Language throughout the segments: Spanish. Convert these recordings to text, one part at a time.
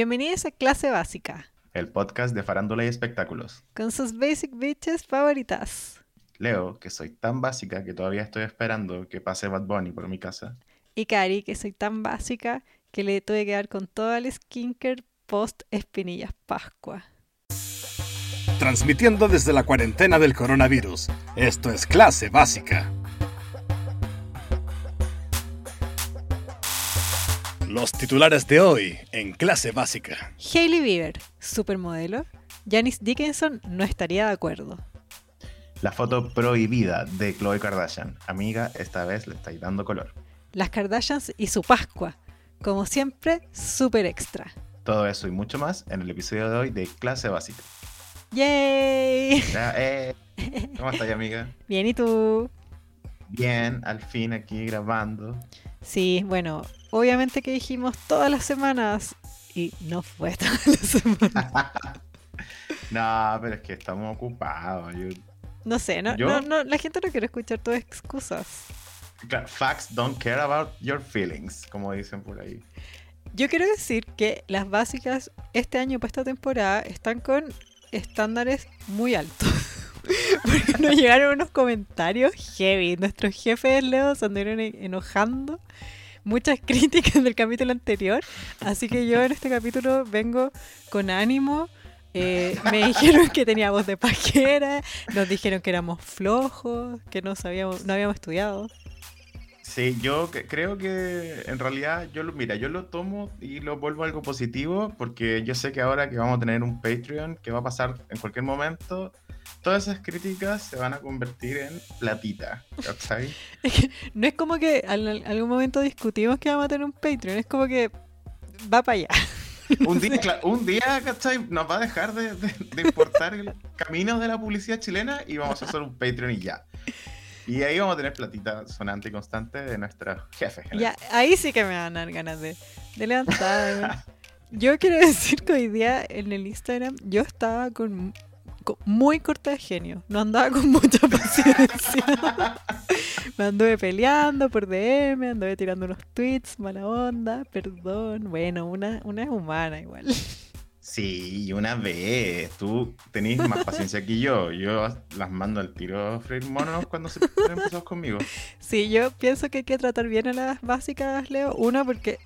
Bienvenidos a Clase Básica, el podcast de farándula y espectáculos. con sus basic bitches favoritas. Leo, que soy tan básica que todavía estoy esperando que pase Bad Bunny por mi casa. Y Cari, que soy tan básica que le tuve que dar con todo el skincare post Espinillas Pascua. Transmitiendo desde la cuarentena del coronavirus. Esto es clase básica. Los titulares de hoy en clase básica. Hailey Bieber, supermodelo. Janice Dickinson no estaría de acuerdo. La foto prohibida de Khloe Kardashian. Amiga, esta vez le estáis dando color. Las Kardashians y su Pascua. Como siempre, super extra. Todo eso y mucho más en el episodio de hoy de Clase Básica. ¡Yay! Ya, eh, ¿Cómo estás, amiga? Bien, ¿y tú? Bien, al fin aquí grabando. Sí, bueno, obviamente que dijimos todas las semanas y no fue todas las semanas. No, pero es que estamos ocupados. yo- No sé, no, ¿Yo? no, no, la gente no quiere escuchar tus excusas. Facts don't care about your feelings, como dicen por ahí. Yo quiero decir que las básicas este año para esta temporada están con estándares muy altos. Porque nos llegaron unos comentarios heavy. Nuestros jefes Leo se anduvieron enojando. Muchas críticas del capítulo anterior. Así que yo en este capítulo vengo con ánimo. Eh, me dijeron que tenía voz de pajera. Nos dijeron que éramos flojos, que no sabíamos, no habíamos estudiado. Sí, yo creo que en realidad yo lo, mira, yo lo tomo y lo vuelvo algo positivo porque yo sé que ahora que vamos a tener un Patreon que va a pasar en cualquier momento, todas esas críticas se van a convertir en platita, ¿cachai? Es que no es como que en al- algún momento discutimos que vamos a tener un Patreon, es como que va para allá. Un día, un día, ¿cachai? Nos va a dejar de, de- de importar el camino de la publicidad chilena y vamos a hacer un Patreon y ya. Y ahí vamos a tener platita sonante y constante de nuestros jefes. Ya, ahí sí que me van a dar ganas de, de levantarme. Yo quiero decir que hoy día en el Instagram yo estaba con, con muy corta de genio. No andaba con mucha paciencia. me anduve peleando por DM, anduve tirando unos tweets, mala onda, perdón. Bueno, una, una es humana igual. Sí, una vez, tú tenés más paciencia que yo. Yo las mando al tiro a freír monos cuando se ponen pesados conmigo. Sí, yo pienso que hay que tratar bien a las básicas, Leo. Una, porque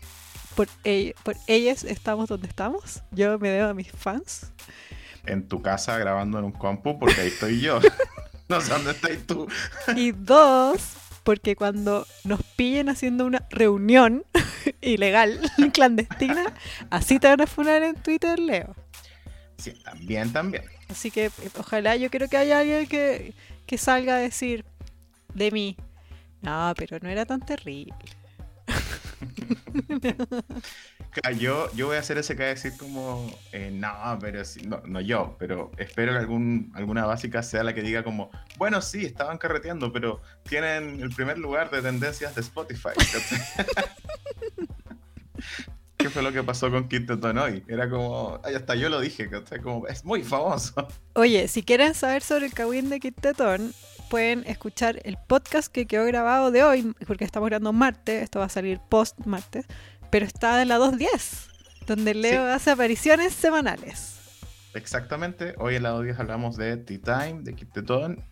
por, ell- por ellas estamos donde estamos. Yo me debo a mis fans. En tu casa grabando en un compu, porque ahí estoy yo. No sé dónde estás tú. Y dos, porque cuando nos pillen haciendo una reunión ilegal, clandestina, así te van a funar en Twitter, Leo. Sí, también, también. Así que eh, ojalá yo quiero que haya alguien que, que salga a decir de mí, no, pero no era tan terrible. Yo, yo voy a hacer ese que decir como, eh, no, pero sí, no, yo, pero espero que algún, alguna básica sea la que diga como, bueno, sí, estaban carreteando, pero tienen el primer lugar de tendencias de Spotify. ¿Qué fue lo que pasó con Kid Teton hoy? Era como, hasta yo lo dije, ¿cachai? como, es muy famoso. Oye, si quieren saber sobre el Kawin de Kit Tetón, pueden escuchar el podcast que quedó grabado de hoy, porque estamos grabando martes, esto va a salir post martes, pero está en la 210, donde Leo Sí. hace apariciones semanales. Exactamente, hoy en la 10 hablamos de Tea Time, de Teton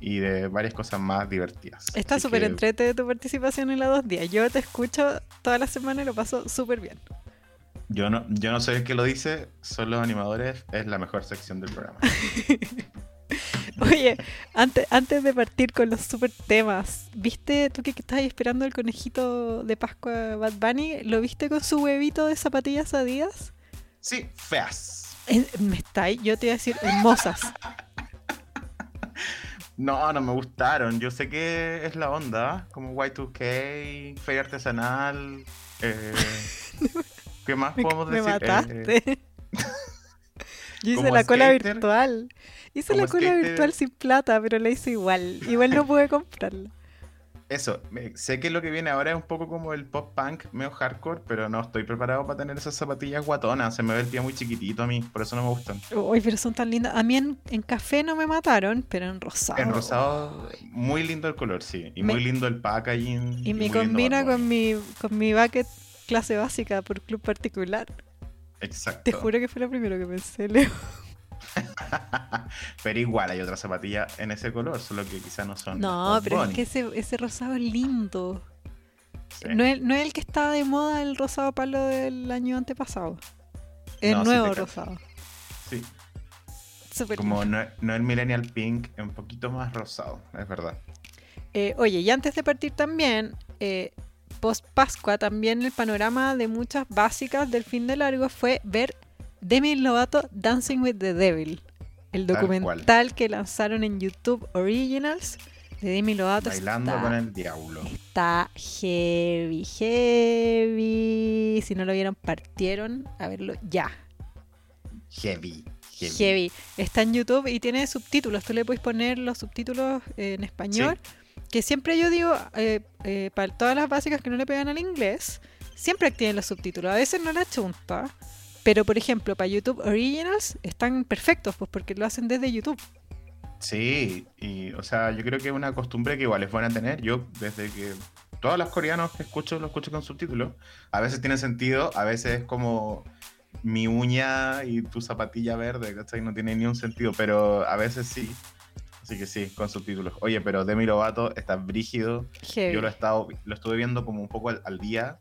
y de varias cosas más divertidas. Está súper que- entrete de tu participación en la 210. Yo te escucho toda la semana y lo paso súper bien. Yo no, yo no soy el que lo dice, son los animadores, es la mejor sección del programa. Oye, antes, antes de partir con los super temas, ¿viste tú que, que estabas esperando el conejito de Pascua Bad Bunny? ¿Lo viste con su huevito de zapatillas Adidas? Sí, feas. Me está ahí, yo te iba a decir hermosas. No, no me gustaron. Yo sé que es la onda, como Y2K, feria artesanal. eh, ¿Qué más Me, podemos me decir? mataste. Eh, Yo hice la cola virtual. Hice la cola virtual sin plata, pero la hice igual. Igual no pude comprarla. eso, me- sé que lo que viene ahora es un poco como el pop punk, medio hardcore, pero no estoy preparado para tener esas zapatillas guatonas. Se me ve el pie muy chiquitito a mí, por eso no me gustan. Uy, pero son tan lindas. A mí en, en café no me mataron, pero en rosado. En rosado, muy lindo el color, sí. Y Me- muy lindo el packaging. Y me muy lindo combina con mi, con mi bucket clase básica por club particular. Exacto. Te juro que fue lo primero que pensé, Leo. pero igual hay otras zapatillas en ese color, solo que quizás no son. No, pero es que ese, ese rosado es lindo. Sí. No, es, no es el que estaba de moda el rosado palo del año antepasado. El No, nuevo rosado. Sí, como lindo. no, no el Millennial Pink, es un poquito más rosado, es verdad. Eh, oye, y antes de partir también, eh, post Pascua, también el panorama de muchas básicas del fin de largo fue ver Demi Lovato Dancing with the Devil, el Tal documental que lanzaron en YouTube Originals de Demi Lovato. Bailando está, con el diablo. está heavy, heavy. Si no lo vieron, partieron a verlo ya. Heavy. Heavy. Heavy. Está en YouTube y tiene subtítulos. Tú le puedes poner los subtítulos eh, en español. Que siempre yo digo, eh, eh, para todas las básicas que no le pegan al inglés, siempre tienen los subtítulos. A veces no la chunta. Pero, por ejemplo, para YouTube Originals están perfectos, pues porque lo hacen desde YouTube. Sí, y o sea, yo creo que es una costumbre que igual es buena tener. Yo, desde que todos los coreanos que escucho, los escucho con subtítulos. A veces tiene sentido, a veces es como mi uña y tu zapatilla verde, ¿cachai? No tiene ni un sentido, pero a veces sí. Así que sí, con subtítulos. Oye, pero Demi Lovato está brígido. Heavy. Yo lo, he estado, lo estuve viendo como un poco al, al día.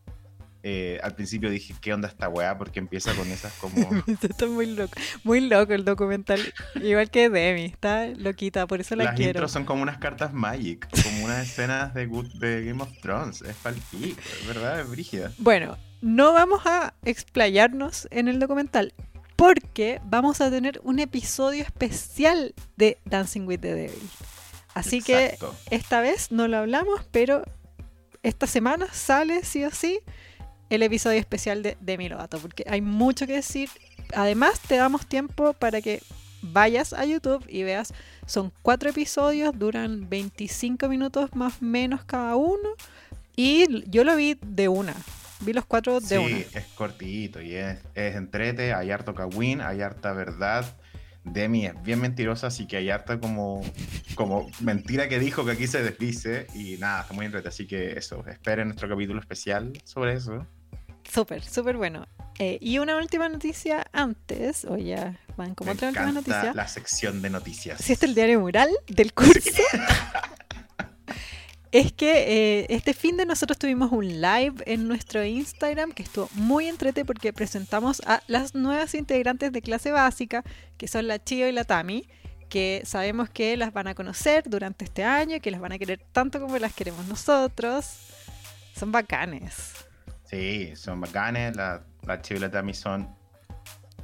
Eh, al principio dije, ¿qué onda esta weá? Porque empieza con esas como... Está muy loco. Muy loco el documental. Igual que Demi. Está loquita, por eso la Las quiero. intros son como unas cartas Magic, como unas escenas de, Good- de Game of Thrones. Es palpico, es verdad, es brígida. Bueno, no vamos a explayarnos en el documental porque vamos a tener un episodio especial de Dancing with the Devil. Así Exacto. que esta vez no lo hablamos, pero esta semana sale sí o sí el episodio especial de Demi Lovato porque hay mucho que decir. Además, te damos tiempo para que vayas a YouTube y veas. Son cuatro episodios, duran 25 minutos más o menos cada uno. Y yo lo vi de una. Vi los cuatro de Sí, una. es cortito y es, es entrete, hay harto kawin, hay harta verdad. Demi es bien mentirosa, así que hay harta como, como mentira que dijo que aquí se desdice y nada, está muy entrete, así que eso, esperen nuestro capítulo especial sobre eso. Súper, súper bueno. Eh, y una última noticia antes, o ya van como Me otra última noticia. la sección de noticias. Si este es el diario mural del curso. Es que eh, este fin de nosotros tuvimos un live en nuestro Instagram que estuvo muy entrete porque presentamos a las nuevas integrantes de clase básica, que son la Chio y la Tami, que sabemos que las van a conocer durante este año, que las van a querer tanto como las queremos nosotros. Son bacanes. Sí, son bacanes, la, la Chivo y la Tami son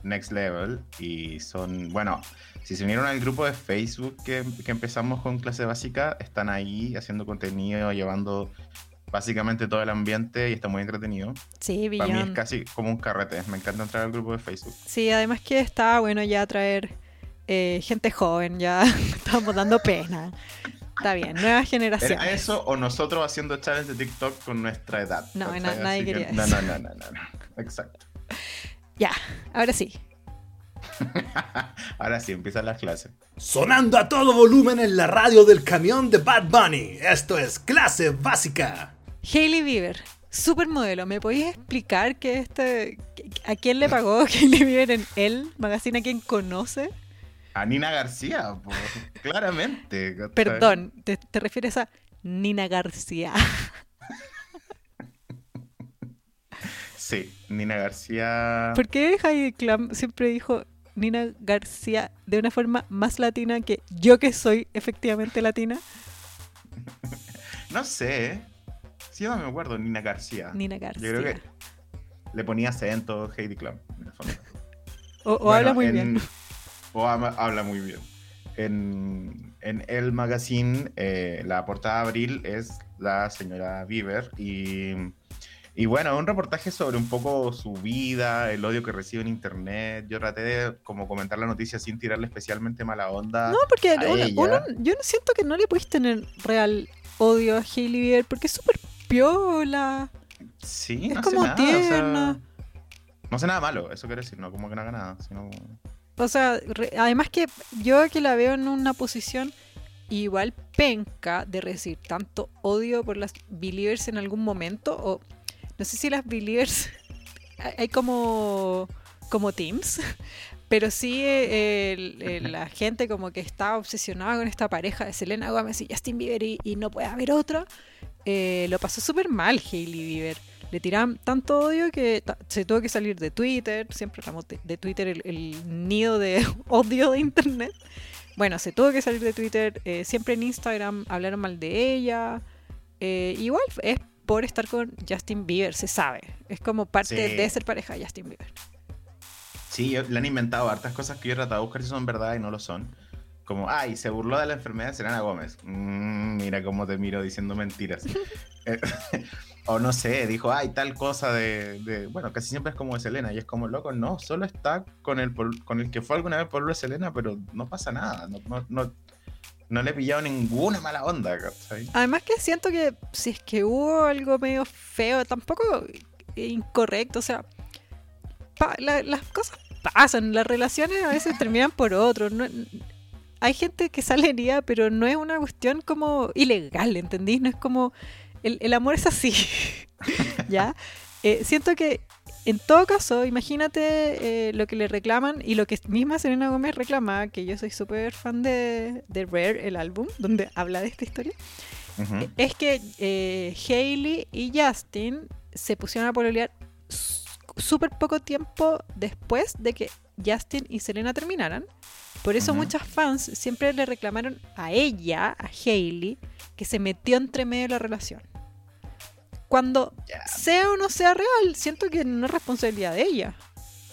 next level y son, bueno, si se unieron al grupo de Facebook que, que empezamos con clase básica, están ahí haciendo contenido, llevando básicamente todo el ambiente y está muy entretenido. Sí, Para mí es casi como un carrete, me encanta entrar al grupo de Facebook. Sí, además que está bueno ya traer eh, gente joven, ya estamos dando pena. Está bien, nuevas generaciones. ¿Era eso o nosotros haciendo challenge de TikTok con nuestra edad? No, nadie que- quería no, eso. no, no, no, no, no. Exacto. Ya, ahora sí. Ahora sí, empiezan las clases. Sonando a todo volumen en la radio del camión de Bad Bunny. Esto es clase básica. Hailey Bieber, supermodelo. ¿Me podéis explicar que este, a quién le pagó Hailey Bieber en El Magazine? ¿A quién conoce? A Nina García, po, claramente. Perdón, te, te refieres a Nina García. Sí, Nina García. ¿Por qué Heidi Klum siempre dijo Nina García de una forma más latina que yo que soy efectivamente latina? No sé. ¿eh? Sí, yo no me acuerdo, Nina García. Nina García. Yo creo que le ponía acento Heidi Klum. en el fondo. O, o Bueno, habla muy en- bien. O ama- habla muy bien. En, en el magazine, eh, la portada de abril es la señora Bieber y, y bueno, un reportaje sobre un poco su vida, el odio que recibe en internet. Yo traté de como comentar la noticia sin tirarle especialmente mala onda. No, porque a uno, ella. uno- yo no siento que no le puedes tener real odio a Hailey Bieber porque es súper piola. Sí, es no hace como nada, o sea, tierna. no hace nada malo, eso quiero decir, no como que no haga nada, sino O sea, re- además que yo que la veo en una posición igual penca de recibir tanto odio por las believers en algún momento, o no sé si las believers, hay como como teams, pero sí eh, el- el- la gente como que está obsesionada con esta pareja de Selena Gómez y Justin Bieber y, y no puede haber otra, eh, lo pasó súper mal Hailey Bieber. Le tiraban tanto odio que se tuvo que salir de Twitter, siempre hablamos de, de Twitter, el, el nido de odio de Internet. Bueno, se tuvo que salir de Twitter, eh, siempre en Instagram hablaron mal de ella. Eh, igual es por estar con Justin Bieber, se sabe. Es como parte Sí. de ser pareja de Justin Bieber. Sí, yo- le han inventado hartas cosas que yo he tratado de buscar si son verdad y no lo son. Como, ay, se burló de la enfermedad de Selena Gómez. Mm, mira cómo te miro diciendo mentiras. O no sé, dijo, ay, tal cosa de, Bueno, casi siempre es como de Selena. Y es como, loco, no, solo está con el, con el que fue alguna vez por de Selena, pero no pasa nada. No, no, no, le he pillado ninguna mala onda. Además que siento que si es que hubo algo medio feo, tampoco incorrecto, o sea, las cosas pasan, las relaciones a veces terminan por otro. no- hay gente que sale herida, pero no es una cuestión como ilegal, ¿entendís? No es como... El, el amor es así, ¿ya? Eh, siento que en todo caso, imagínate eh, lo que le reclaman y lo que misma Selena Gómez reclama, que yo soy súper fan de, de Rare, el álbum, donde habla de esta historia, Ujú. es que eh, Hailey y Justin se pusieron a pololear súper poco tiempo después de que Justin y Selena terminaran. Por eso Ujú. muchas fans siempre le reclamaron a ella, a Hailey, que se metió entre medio de la relación. Cuando sea o no sea real, siento que no es responsabilidad de ella.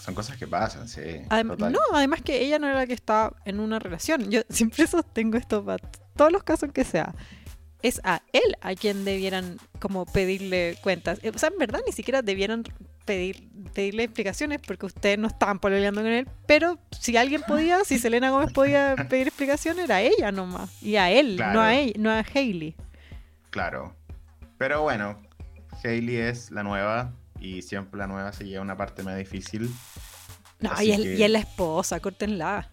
son cosas que pasan, sí. Adem- total. no, además que ella no era la que estaba en una relación. Yo siempre sostengo esto para todos los casos que sea. Es a él a quien debieran como pedirle cuentas. Eh, O sea, en verdad ni siquiera debieran pedir, pedirle explicaciones porque ustedes no estaban pololeando con él. Pero si alguien podía, si Selena Gómez podía pedir explicación, era ella nomás. Y a él, no a ella, no a Hailey. Claro. Pero bueno, Hailey es la nueva y siempre la nueva se lleva una parte más difícil. No, y es, que- y es la esposa, córtenla.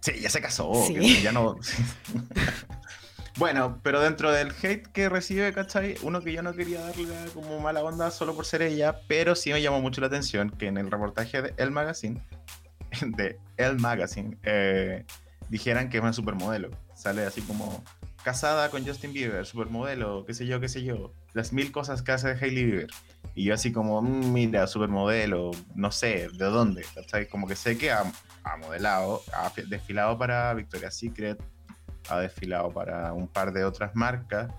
Sí, ya se casó. Sí. que ya no. bueno, pero dentro del hate que recibe, ¿cachai? Uno que yo no quería darle como mala onda solo por ser ella, pero sí me llamó mucho la atención que en el reportaje de El Magazine, de El Magazine, eh, dijeran que es una supermodelo. Sale así como casada con Justin Bieber, supermodelo, qué sé yo, qué sé yo. Las mil cosas que hace Hailey Bieber. Y yo así como, "Mm, mira, supermodelo, no sé, ¿de dónde? ¿Cachai? Como que sé que ha, ha modelado, ha fi- desfilado para Victoria's Secret, ha desfilado para un par de otras marcas,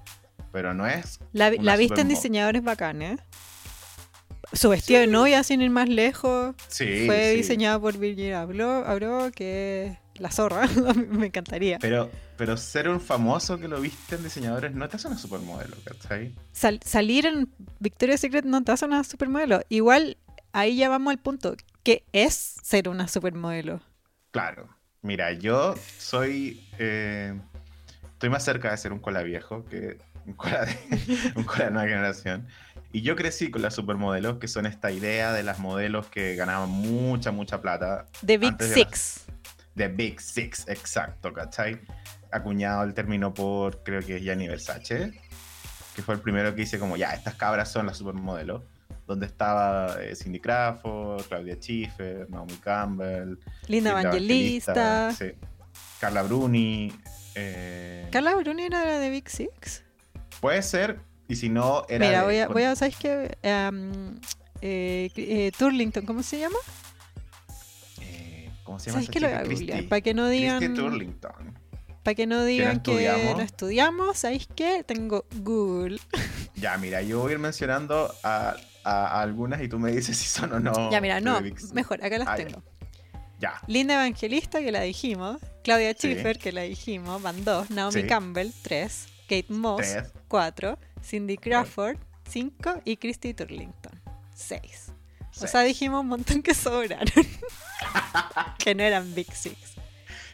pero no es... La, la viste en diseñadores bacanes. Su vestido de novia, sin ir más lejos, Sí, fue sí. diseñado por Virginia Abloh, Abloh, que la zorra. Me encantaría. Pero, pero ser un famoso que lo viste en diseñadores no te hace una supermodelo, ¿cachai? Sal- salir en Victoria's Secret no te hace una supermodelo. Igual, ahí ya vamos al punto. que es ser una supermodelo? Claro. Mira, yo soy. eh, estoy más cerca de ser un cola viejo que un cola de, un cola de nueva generación. Y yo crecí con las supermodelos, que son esta idea de las modelos que ganaban mucha, mucha plata. The Big Six. The Big Six, exacto, ¿cachai? Acuñado el término por, creo que es Gianni Versace, que fue el primero que dice como, ya, estas cabras son las supermodelos. Donde estaba eh, Cindy Crawford, Claudia Schiffer, Naomi Campbell, Linda Evangelista. sí. Carla Bruni. eh, Carla Bruni era la de Big Six. Puede ser, y si no, era. Mira, de- voy a, con- voy a ¿sabes qué? Em, eh, Turlington, ¿cómo se llama? ¿Cómo se llama ¿Sabes esa qué lo voy a? Christy. Para que no digan, Turlington. para que no digan que estudiamos? no estudiamos, ¿sabéis qué? Tengo Google. Ya, mira, yo voy a ir mencionando a, a- a algunas y tú me dices si son o no. ya, mira, no, mejor, acá las Ah, tengo. Ya, Linda Evangelista, que la dijimos. Claudia Sí. Schiffer, que la dijimos. Van dos. Naomi Sí. Campbell, tres. Kate Moss, cuatro. Cindy Crawford, cinco. Y Christy Turlington, O sea, dijimos un montón que sobraron. que no eran Big Six.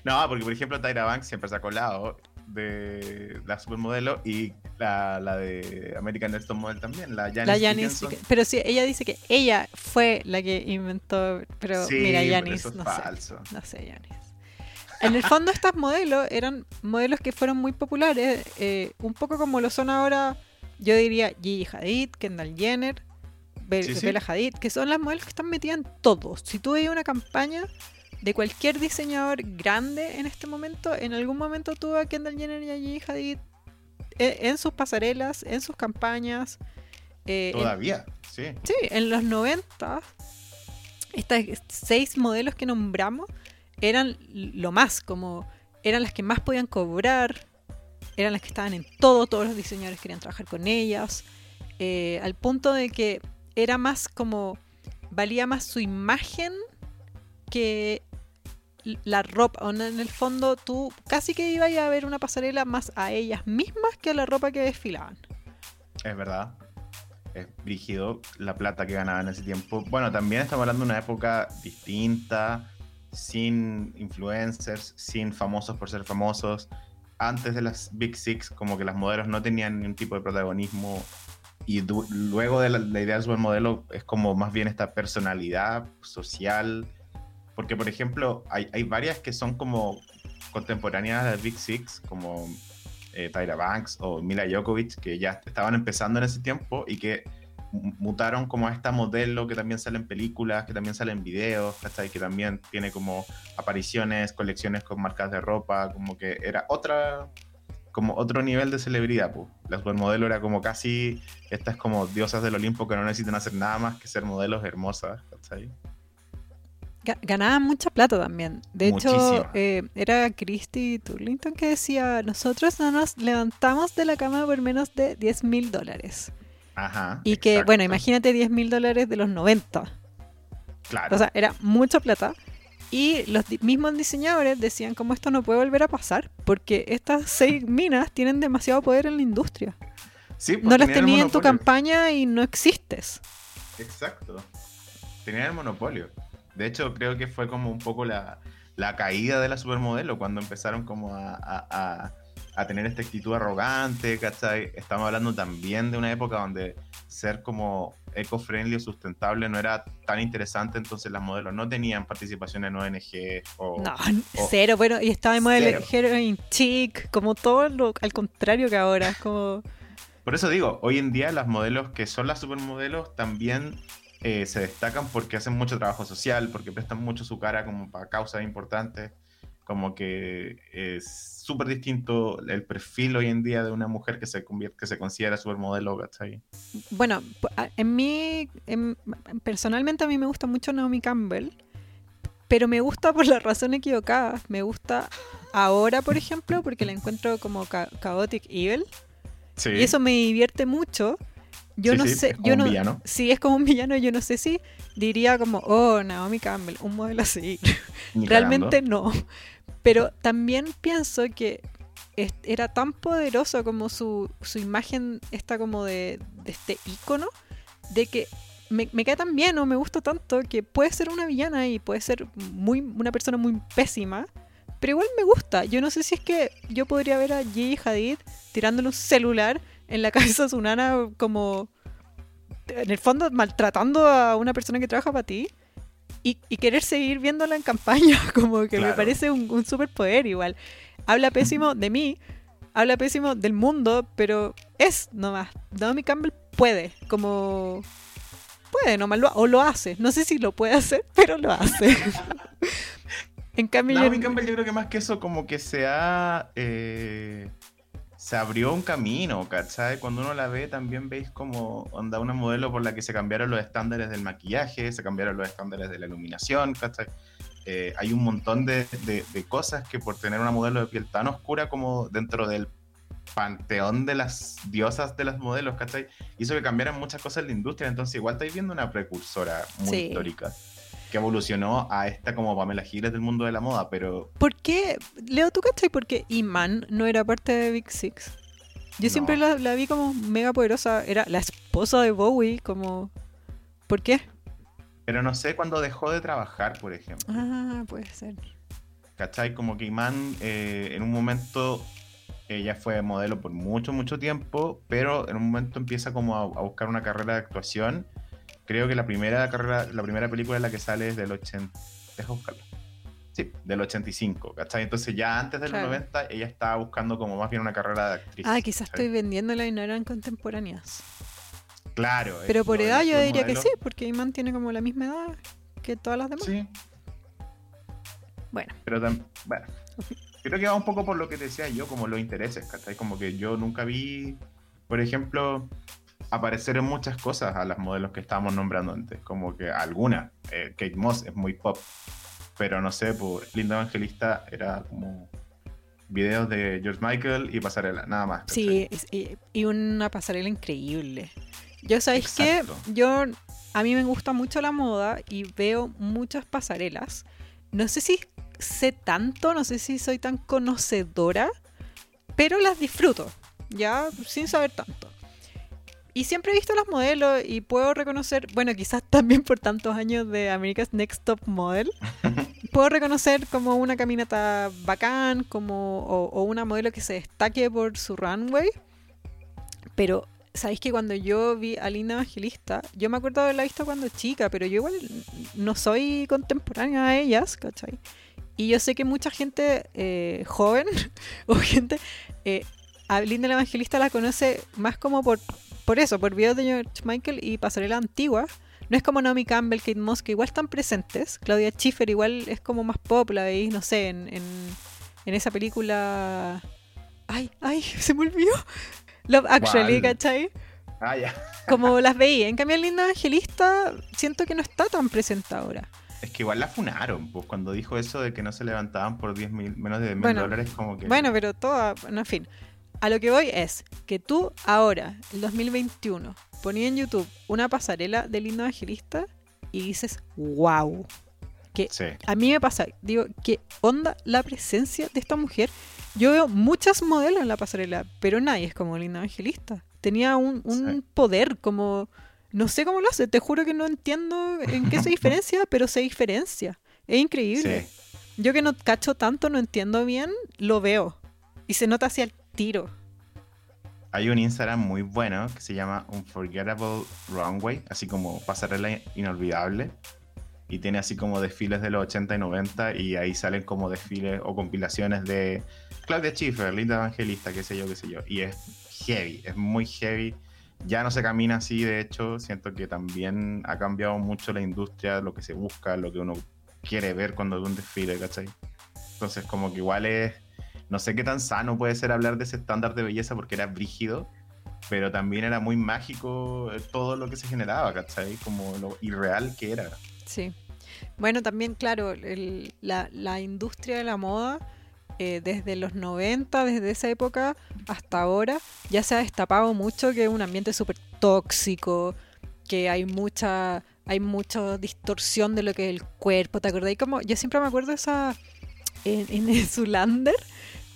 No, porque por ejemplo Tyra Banks siempre se ha colado de la supermodelo y la, la de American Next Model también, la Janice La Janice. Pero sí, ella dice que ella fue la que inventó. Pero Sí, mira, pero Janice, eso es no falso. sé. No sé, Janice. En el fondo, estas modelos eran modelos que fueron muy populares, eh, un poco como lo son ahora, yo diría Gigi Hadid, Kendall Jenner, Be- Sí, Hadid, que son las modelos que están metidas en todo. Si tú veis una campaña de cualquier diseñador grande en este momento, en algún momento tuvo a Kendall Jenner y a Gigi Hadid en, en sus pasarelas, en sus campañas. eh, en- Todavía, sí. Sí, en los 90, estas seis modelos que nombramos eran lo más, como eran las que más podían cobrar, eran las que estaban en todo, todos los diseñadores querían trabajar con ellas, eh, al punto de que era más como, valía más su imagen que la ropa, en el fondo tú casi que ibas a ver una pasarela más a ellas mismas que a la ropa que desfilaban. Es verdad. Es brígido la plata que ganaban en ese tiempo. Bueno, también estamos hablando de una época distinta, sin influencers, sin famosos por ser famosos. Antes de las Big Six, como que las modelos no tenían ningún tipo de protagonismo. Y luego de la, la idea del supermodelo es como más bien esta personalidad social. Porque, por ejemplo, hay, hay varias que son como contemporáneas las Big Six, como eh, Tyra Banks o Mila Djokovic, que ya estaban empezando en ese tiempo y que mu- mutaron como a esta modelo que también sale en películas, que también sale en videos, ¿cachai? que también tiene como apariciones, colecciones con marcas de ropa, como que era otra como otro nivel de celebridad, pues. La supermodelo era como casi estas como diosas del Olimpo que no necesitan hacer nada más que ser modelos hermosas, ¿cachai? Ga- Ganaban mucha plata también. De hecho, eh, era Christy Turlington que decía, nosotros no nos levantamos de la cama por menos de 10 mil dólares. Ajá. Y que, bueno, imagínate 10 mil dólares de los 90. Claro. O sea, era mucha plata. Y los mismos diseñadores decían como esto no puede volver a pasar, porque estas seis minas tienen demasiado poder en la industria. Sí, pues, No las tenías en tu campaña y no existes. Exacto. Tenían el monopolio. De hecho, creo que fue como un poco la, la caída de la supermodelo cuando empezaron como a, a- a- a tener esta actitud arrogante, ¿cachai? Estamos hablando también de una época donde ser como eco-friendly o sustentable no era tan interesante, entonces las modelos no tenían participación en ONG o... No, o- cero. Bueno, y estaba Oh. Cero. heroin chic, como todo lo al contrario que ahora. Como... Por eso digo, hoy en día las modelos que son las supermodelos también eh, se destacan porque hacen mucho trabajo social, porque prestan mucho su cara como para causas importantes, como que es súper distinto el perfil hoy en día de una mujer que se convierte, que se considera supermodelo, ¿cachai? Bueno, en mí, en- personalmente a mí me gusta mucho Naomi Campbell, pero me gusta por la razón equivocada. Me gusta ahora, por ejemplo, porque la encuentro como ca- chaotic evil Sí. y eso me divierte mucho. Yo Sí, no sí, sé, es como yo un no, villano. si es como un villano, yo no sé si diría como, oh, Naomi Campbell, un modelo así. Realmente no. Pero también pienso que era tan poderoso como su, su imagen, esta como de, de este icono, de que me, me cae tan bien o me gusta tanto que puede ser una villana y puede ser muy, una persona muy pésima, pero igual me gusta. Yo no sé si es que yo podría ver a Gigi Hadid tirándole un celular en la cabeza a su nana como en el fondo maltratando a una persona que trabaja para ti y, y querer seguir viéndola en campaña, como que me parece un, un superpoder igual. Habla pésimo de mí, habla pésimo del mundo, pero es nomás. Naomi Campbell puede, como... Puede nomás, lo, o lo hace. No sé si lo puede hacer, pero lo hace. en cambio, Naomi Campbell yo creo que más que eso como que se ha... eh, se abrió un camino, ¿cachai? Cuando uno la ve también veis como onda una modelo por la que se cambiaron los estándares del maquillaje, se cambiaron los estándares de la iluminación, ¿cachai? Eh, hay un montón de, de- de cosas que por tener una modelo de piel tan oscura como dentro del panteón de las diosas de las modelos, ¿cachai? Hizo que cambiaran muchas cosas en la industria, entonces igual estáis viendo una precursora muy Sí. histórica que evolucionó a esta como Pamela Giles del mundo de la moda, pero ¿Por qué? Leo, ¿tú cachai por qué Iman no era parte de Big Six? Yo No. siempre la, la vi como mega poderosa. Era la esposa de Bowie, como... ¿Por qué? Pero no sé cuándo dejó de trabajar, por ejemplo. Ah, puede ser. ¿Cachai? Como que Iman eh, en un momento ella fue modelo por mucho, mucho tiempo, pero en un momento empieza como a, a buscar una carrera de actuación. Creo que la primera carrera, la primera película en la que sale es del 80. Deja buscarla. Sí, del 85, ¿cachai? Entonces ya antes de los Claro. 90 ella estaba buscando como más bien una carrera de actriz. Ah, quizás estoy vendiéndola y no eran contemporáneas. Claro. Pero por edad yo diría que sí, porque Iman tiene como la misma edad que todas las demás. Sí, Bueno, pero también, bueno, creo que va un poco por lo que decía yo, como los intereses, ¿cachai? Como que yo nunca vi, por ejemplo, aparecer en muchas cosas a las modelos que estábamos nombrando antes, como que algunas, eh, Kate Moss es muy pop, pero no sé, pues Linda Evangelista era como videos de George Michael y pasarela, nada más. sí, y, y una pasarela increíble. Yo sabéis que yo a mí me gusta mucho la moda y veo muchas pasarelas. No sé si sé tanto, no sé si soy tan conocedora, pero las disfruto, ya sin saber tanto. Y siempre he visto las modelos y puedo reconocer, bueno, quizás también por tantos años de America's Next Top Model, puedo reconocer como una caminata bacán, como o, o una modelo que se destaque por su runway. Pero, ¿sabéis que cuando yo vi a Linda Evangelista, yo me acuerdo de haberla visto cuando chica, pero yo igual no soy contemporánea a ellas, ¿cachai? Y yo sé que mucha gente eh, joven o gente eh, a Linda la Evangelista la conoce más como por, por eso, por videos de George Michael y pasarela antigua. No es como Naomi Campbell, Kate Moss, que igual están presentes. Claudia Schiffer igual es como más pop, la veis, no sé, en, en, en esa película... Ay, ay, se me olvidó. Love Actually, ¿Cuál? ¿cachai? Ah, ya. Como las veía. En cambio, Linda Evangelista siento que no está tan presente ahora. Es que igual la funaron, pues cuando dijo eso de que no se levantaban por 10 mil, menos de 10 mil Bueno, dólares, como que... Bueno, pero toda, en fin. A lo que voy es que tú ahora, el 2021, ponías en YouTube una pasarela de Lindo Evangelista y dices, wow. Que Sí, a mí me pasa, digo, ¿qué onda la presencia de esta mujer? Yo veo muchas modelos en la pasarela, pero nadie es como Linda Evangelista. Tenía un, un Sí. poder como... No sé cómo lo hace, te juro que no entiendo en qué se diferencia, pero se diferencia. Es increíble. sí. Yo que no cacho tanto, no entiendo bien, lo veo. Y se nota hacia el tiro. Hay un Instagram muy bueno que se llama Unforgettable Runway, así como pasarela inolvidable. Y tiene así como desfiles de los 80 y 90 y ahí salen como desfiles o compilaciones de Claudia Schiffer, Linda Evangelista, qué sé yo, qué sé yo. Y es heavy, es muy heavy. Ya no se camina así, de hecho, siento que también ha cambiado mucho la industria, lo que se busca, lo que uno quiere ver cuando ve un desfile, ¿cachai? Entonces como que igual es, no sé qué tan sano puede ser hablar de ese estándar de belleza porque era brígido, pero también era muy mágico eh, todo lo que se generaba, ¿cachai? Como lo irreal que era. Sí. Bueno, también, claro, la, industria de la moda, eh, desde los 90, desde esa época hasta ahora, ya se ha destapado mucho que es un ambiente súper tóxico, que hay mucha hay mucha distorsión de lo que es el cuerpo, ¿te acordáis? Como, yo siempre me acuerdo esa en, en Zulander,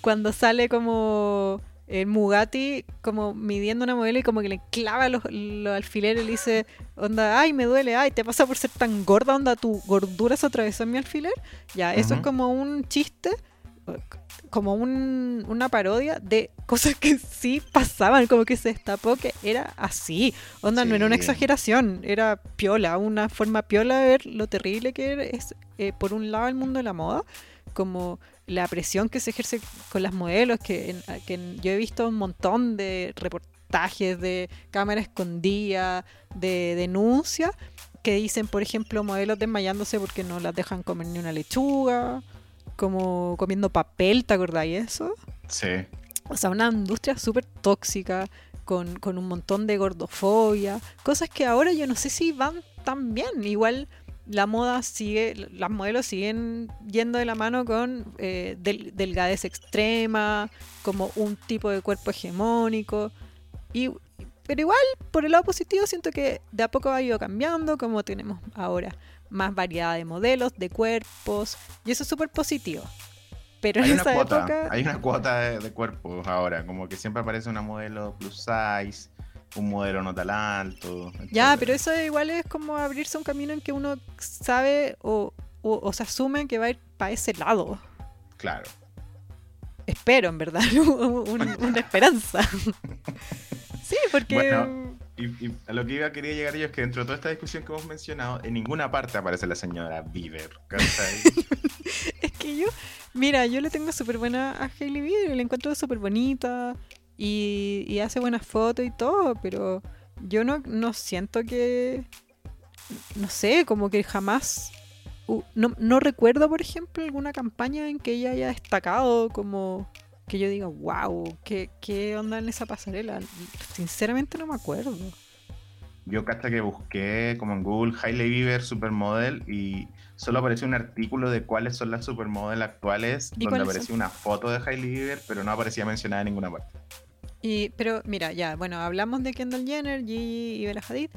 cuando sale como el Mugati como midiendo una modelo y como que le clava los, los alfileres y le dice, onda, ay, me duele, ay, te pasa por ser tan gorda, onda, tu gordura se atravesó en mi alfiler. Ya, eso es como un chiste, como un- una parodia de cosas que sí pasaban, como que se destapó que era así. Onda, no era una exageración, era piola, una forma piola de ver lo terrible que es, eh, por un lado, el mundo de la moda, como la presión que se ejerce con las modelos, que, en- que en- yo he visto un montón de reportajes de cámara escondida, de denuncias, que dicen, por ejemplo, modelos desmayándose porque no las dejan comer ni una lechuga, como comiendo papel, ¿te acordáis eso? Sí. O sea, una industria súper tóxica, con, con un montón de gordofobia, cosas que ahora yo no sé si van tan bien. Igual la moda sigue, las modelos siguen yendo de la mano con eh, del- delgadez extrema, como un tipo de cuerpo hegemónico. Y, pero igual, por el lado positivo, siento que de a poco ha ido cambiando, como tenemos ahora más variedad de modelos, de cuerpos, y eso es súper positivo. Pero Hay en una esa cuota, época... hay una cuota de, de cuerpos ahora, como que siempre aparece una modelo plus size, un modelo no tan alto. Ya, pero eso igual es como abrirse un camino en que uno sabe o, o, o se asume que va a ir para ese lado. Claro. Espero, en verdad, un- una esperanza. sí, porque... Bueno. Y, y a lo que iba quería llegar yo es que dentro de toda esta discusión que hemos mencionado, en ninguna parte aparece la señora Bieber. Es que yo, mira, yo le tengo súper buena a Hailey Bieber, la encuentro súper bonita y, y hace buenas fotos y todo, pero yo no, no siento que. No sé, como que jamás. no, no recuerdo, por ejemplo, alguna campaña en que ella haya destacado como. Que yo diga, wow, ¿qué, qué onda en esa pasarela? Sinceramente no me acuerdo. Yo hasta que busqué como en Google Hailey Bieber Supermodel y solo apareció un artículo de cuáles son las supermodel actuales, ¿Y donde aparecía una foto de Hailey Bieber, pero no aparecía mencionada en ninguna parte. Y, pero mira, ya, bueno, hablamos de Kendall Jenner, Gigi y Bella Hadid.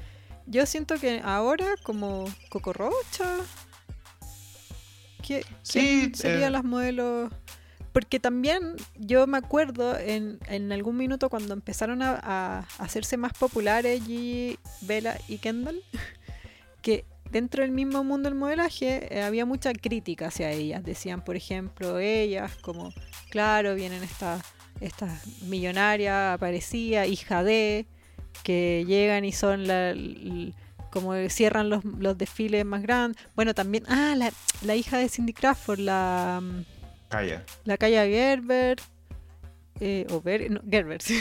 Yo siento que ahora, como Coco Rocha, ¿qué, Sí, ¿quién serían eh. las modelos? Porque también yo me acuerdo en, en algún minuto cuando empezaron a, a hacerse más populares Gigi, Bella y Kendall, que dentro del mismo mundo del modelaje eh, había mucha crítica hacia ellas. Decían, por ejemplo, ellas como, claro, vienen estas estas millonarias, aparecía, hija de, que llegan y son la, como cierran los, los desfiles más grandes. Bueno, también, ah, la, la hija de Cindy Crawford, la, mm, Calla. la Kaya Gerber, eh, o Ber- no, Gerber, sí.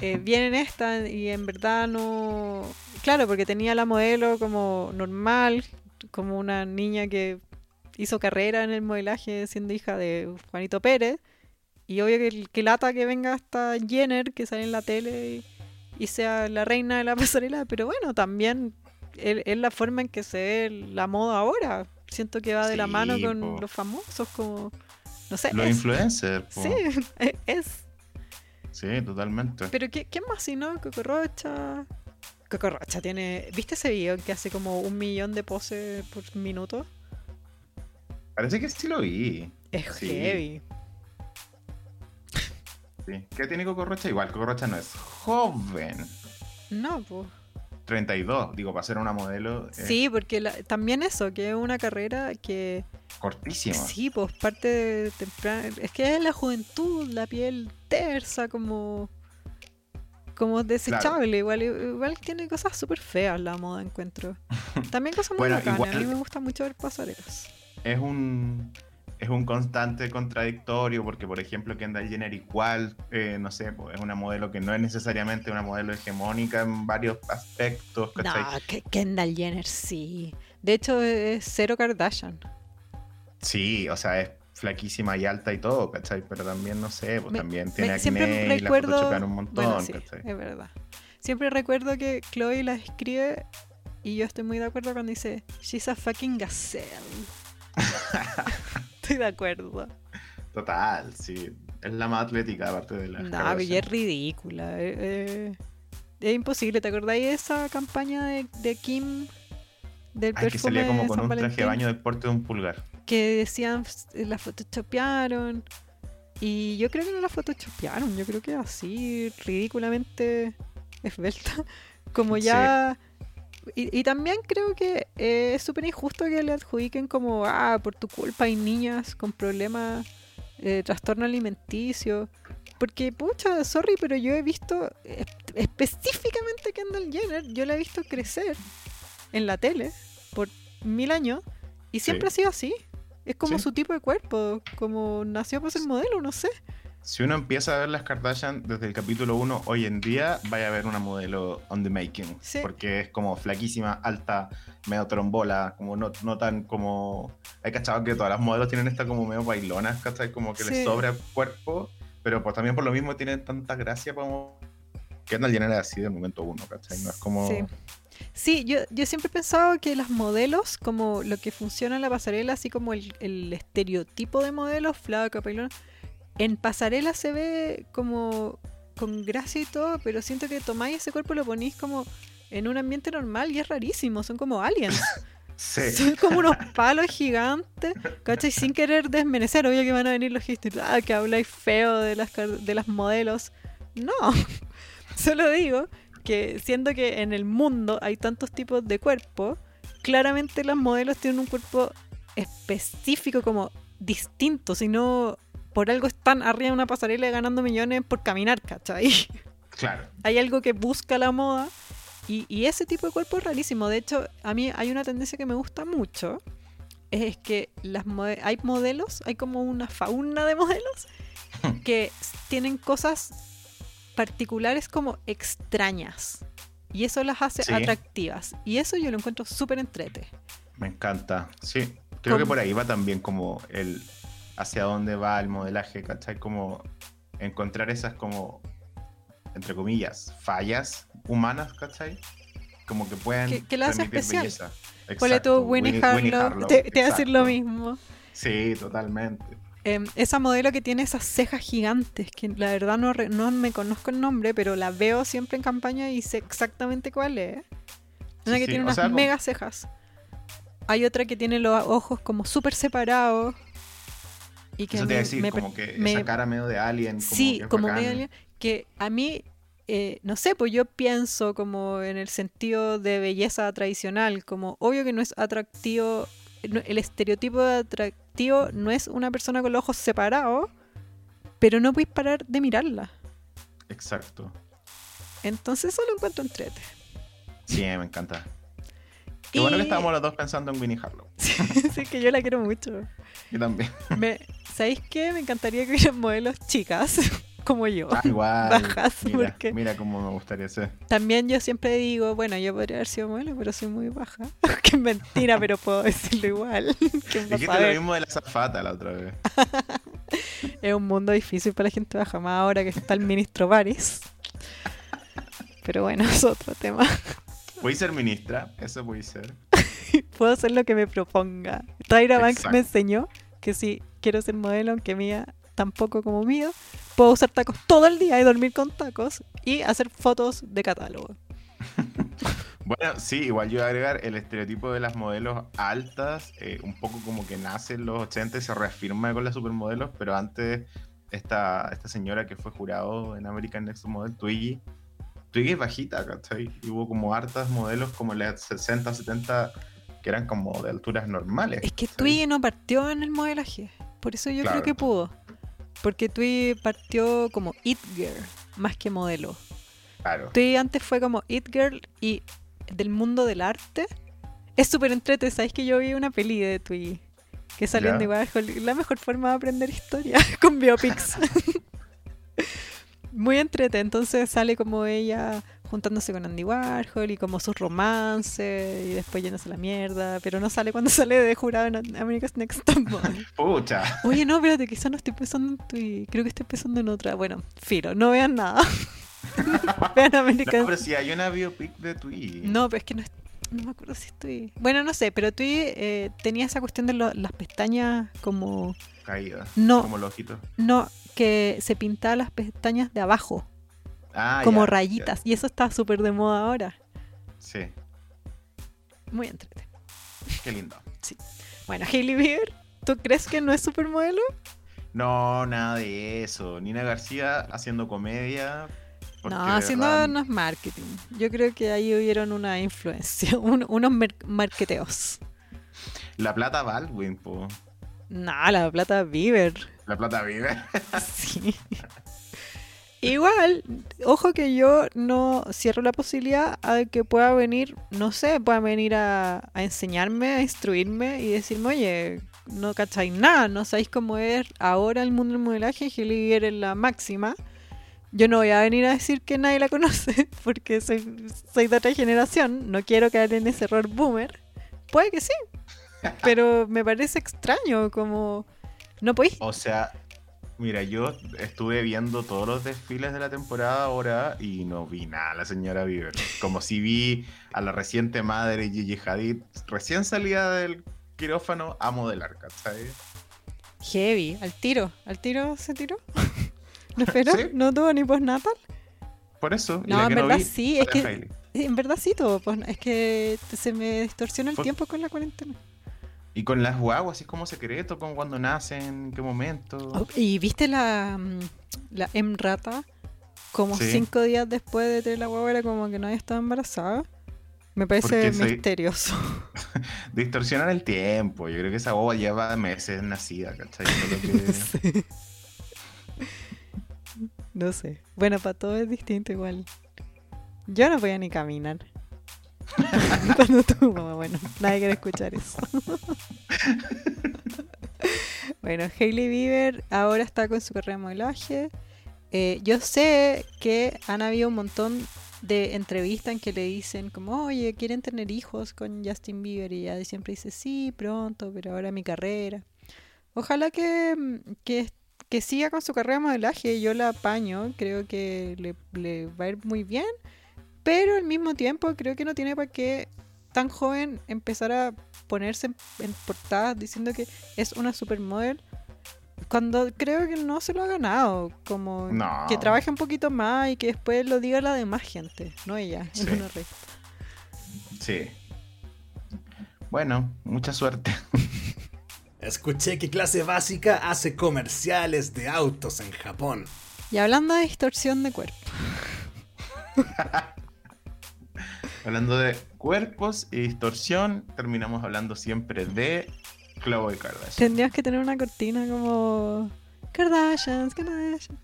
Eh, vienen esta y en verdad no... Claro, porque tenía la modelo como normal, como una niña que hizo carrera en el modelaje siendo hija de Juanito Pérez. Y obvio que, que lata que venga hasta Jenner, que sale en la tele y, y sea la reina de la pasarela. Pero bueno, también es, la forma en que se ve la moda ahora. Siento que va de la mano con po. los famosos, como... No sé, Los es- influencers. po. Sí, es-. Sí, totalmente. Pero ¿qué, ¿quién más si no? Cocorrocha. Cocorrocha tiene... ¿Viste ese video que hace como un millón de poses por minuto? Parece que sí lo vi. Es Sí. heavy. Sí. ¿Qué tiene Coco Rocha? Igual, Coco Rocha no es joven. No, pues... 32, digo, para ser una modelo es Sí, porque la- también eso, que es una carrera que... cortísima. Sí, pues parte de temprana... Es que es la juventud, la piel tersa, como... Como desechable, igual, igual tiene cosas súper feas la moda, encuentro. También cosas muy Bueno, bacanas, a mí me gusta mucho ver pasarelas. Es un es un constante contradictorio porque, por ejemplo, Kendall Jenner igual, eh, no sé, pues, es una modelo que no es necesariamente una modelo hegemónica en varios aspectos, ¿cachai? No, que Kendall Jenner sí. De hecho, es cero Kardashian. Sí, o sea, es flaquísima y alta y todo, ¿cachai? Pero también, no sé, pues Me- también tiene Me- siempre acné y la recuerdo. photoshopean un montón, bueno, sí, ¿cachai? es verdad. Siempre recuerdo que Chloe la escribe y yo estoy muy de acuerdo cuando dice She's a fucking gazelle. estoy de acuerdo. Total, sí. Es la más atlética, aparte de la. No, pero ya es ridícula. eh, eh, es imposible. ¿Te acordáis de esa campaña de, de Kim? Del Ay, que perfume salía como de con San un traje de baño del porte de un pulgar. que decían la photoshopearon y yo creo que no la photoshopearon yo creo que así ridículamente esbelta como Sí. Y, y también creo que eh, es súper injusto que le adjudiquen como ah por tu culpa hay niñas con problemas de trastorno alimenticio porque pucha sorry pero yo he visto eh, específicamente a Kendall Jenner yo la he visto crecer en la tele por mil años y siempre Sí. ha sido así. Es como Sí. su tipo de cuerpo, como nació para ser modelo, no sé. Si uno empieza a ver las Kardashian desde el capítulo 1 hoy en día, vaya a ver una modelo on the making. Sí. Porque es como flaquísima, alta, medio trombola, como no, no tan como... Hay cachado que todas las modelos tienen esta como medio bailonas, ¿cachai? Como que Sí. les sobra cuerpo, pero pues también por lo mismo tienen tanta gracia como... Kendall Jenner es así del momento uno, ¿cachai? No es como... Sí. Sí, yo, yo siempre he pensado que las modelos, como lo que funciona en la pasarela, así como el, el estereotipo de modelo, flaca, pailona, en pasarela se ve como con gracia y todo, pero siento que tomáis ese cuerpo y lo ponéis como en un ambiente normal y es rarísimo, son como aliens. Sí. Son como unos palos gigantes, ¿cachai? Sin querer desmerecer, obvio que van a venir los gestos, ah, que habláis feo de las, de las modelos. No, solo digo que siendo que en el mundo hay tantos tipos de cuerpo, claramente las modelos tienen un cuerpo específico como distinto, si no por algo están arriba de una pasarela ganando millones por caminar, ¿cachai? Claro. hay algo que busca la moda y, y ese tipo de cuerpo es rarísimo. De hecho, a mí hay una tendencia que me gusta mucho. Es que las mode- hay modelos, hay como una fauna de modelos que s- tienen cosas particulares como extrañas. Y eso las hace Sí. atractivas. Y eso yo lo encuentro súper entrete. Me encanta. Sí, creo que por ahí va también como el hacia dónde va el modelaje, ¿cachai? Como encontrar esas como, entre comillas, fallas humanas, ¿cachai? Como que puedan Que- que hace especial. Ponle tú Winnie, Harlow. Te, te voy a decir lo mismo. Sí, totalmente. Em, esa modelo que tiene esas cejas gigantes, que la verdad no, re- no me conozco el nombre, pero la veo siempre en campaña y sé exactamente cuál es. Una Sí, que sí, tiene o unas sea, como- mega cejas. Hay otra que tiene los ojos como súper separados. Y que Eso te iba a decir, me como que me- esa cara medio de alien. Como sí, que como bacán. medio alien, que a mí, eh, no sé, pues yo pienso como en el sentido de belleza tradicional, como obvio que no es atractivo, no- el estereotipo de atractivo no es una persona con los ojos separados, pero no puedes parar de mirarla. Exacto. Entonces eso lo encuentro entrete. Sí, me encanta. Qué bueno que Y- estábamos los dos pensando en Winnie Harlow. sí, que yo la quiero mucho. Yo también. Me, ¿Sabéis qué? Me encantaría que hubieran modelos chicas como yo. Ah, igual. Bajas, mira, porque- mira cómo me gustaría ser. También yo siempre digo, bueno, yo podría haber sido modelo, pero soy muy baja. que es mentira, pero puedo decirlo igual. ¿Quién va a Dijiste lo mismo de la zafata la otra vez. Es un mundo difícil para la gente baja, más ahora que está el ministro Baris. Pero bueno, es otro tema. Voy a ser ministra, eso voy a ser. Puedo hacer lo que me proponga. Tyra Banks me enseñó que si quiero ser modelo, aunque mía tampoco como mío, puedo usar tacos todo el día y dormir con tacos y hacer fotos de catálogo. Bueno, sí, igual yo voy a agregar el estereotipo de las modelos altas, eh, un poco como que nace en los 80 y se reafirma con las supermodelos, pero antes esta, esta señora que fue jurado en American Next Model, Twiggy, Twiggy es bajita, ¿cachai? Y hubo como hartas modelos como las 60, 70 que eran como de alturas normales. Es que. Twiggy no partió en el modelaje. Por eso yo Claro. creo que pudo. Porque Twiggy partió como It Girl, más que modelo. Claro. Twiggy antes fue como It Girl y del mundo del arte. Es súper entrete. ¿Sabes que yo vi una peli de Twiggy? Que salió. The Warhol. La mejor forma de aprender historia con biopics. Muy entrete. Entonces sale como ella juntándose con Andy Warhol y como sus romances y después yéndose a la mierda. Pero no sale cuando sale de jurado en America's Next Top Model. Pucha. Oye, no, espérate, quizás no estoy pensando en Twiggy. Creo que estoy pensando en otra. Bueno, filo, no vean nada. vean No, pero si hay una biopic de Twiggy. no, pero es que no, no me acuerdo si estoy. Bueno, no sé, pero Twiggy eh, tenía esa cuestión de lo- las pestañas como. Caída. No, Como los ojitos. no, que se pintaba las pestañas de abajo, Ah, como ya, rayitas. Y eso está súper de moda ahora. Sí, Muy entrete. qué lindo. Bueno, Hailey Bieber, ¿tú crees que no es supermodelo? No, nada de eso. Nina García haciendo comedia. No, haciendo verdad- no es marketing. Yo creo que ahí hubieron una influencia, un- unos mer- marqueteos. La plata Baldwin, po. No, la plata Bieber. La plata vive. Sí. Igual, ojo que yo no cierro la posibilidad a que pueda venir, no sé, pueda venir a, enseñarme, a instruirme y decirme, oye, no cacháis nada, no sabéis cómo es ahora el mundo del modelaje, Bieber es la máxima. Yo no voy a venir a decir que nadie la conoce, porque soy, soy de otra generación, no quiero caer en ese error boomer. Puede que sí, pero me parece extraño, como... No podéis O sea, mira, yo estuve viendo todos los desfiles de la temporada ahora y no vi nada a la señora Bieber. Como si vi a la reciente madre Gigi Hadid recién salida del quirófano a modelar, ¿cachai? Heavy, al tiro, al tiro se tiró. ¿No esperó? Sí. ¿No tuvo ni postnatal? Por eso. No, en verdad vi sí, es que- Hailey. En verdad sí tuvo postna- Es que se me distorsiona el Fue- tiempo con la cuarentena. Y con las guaguas, así como secreto, con cuándo nacen, en qué momento. Oh, ¿Y viste la, mm, la Emrata? Como Sí. cinco días después de tener la guagua era como que nadie estaba embarazada. Me parece soy- misterioso. Distorsionan el tiempo. Yo creo que esa guagua lleva meses nacida, ¿cachai? Que- Sí. No sé. Bueno, para todo es distinto igual. Yo no podía ni caminar. Cuando tu mamá, bueno, nadie quiere escuchar eso. bueno, Hailey Bieber ahora está con su carrera de modelaje. Eh, yo sé que han habido un montón de entrevista en que le dicen como, oye, ¿quieren tener hijos con Justin Bieber? Y ella siempre dice, sí, pronto, pero ahora mi carrera. Ojalá que, que, que siga con su carrera de modelaje, yo la apaño, creo que le, le va a ir muy bien, pero al mismo tiempo creo que no tiene para qué tan joven empezar a ponerse en, en portadas diciendo que es una supermodel cuando creo que no se lo ha ganado, como No. que trabaje un poquito más y que después lo diga la demás gente, no ella, Sí. en una revista. Sí. Bueno, mucha suerte. Escuché que clase básica hace comerciales de autos en Japón. Y hablando de distorsión de cuerpo, Hablando de cuerpos y distorsión, terminamos hablando siempre de Khloe Kardashian. tendrías que tener una cortina como Kardashians, Kardashians.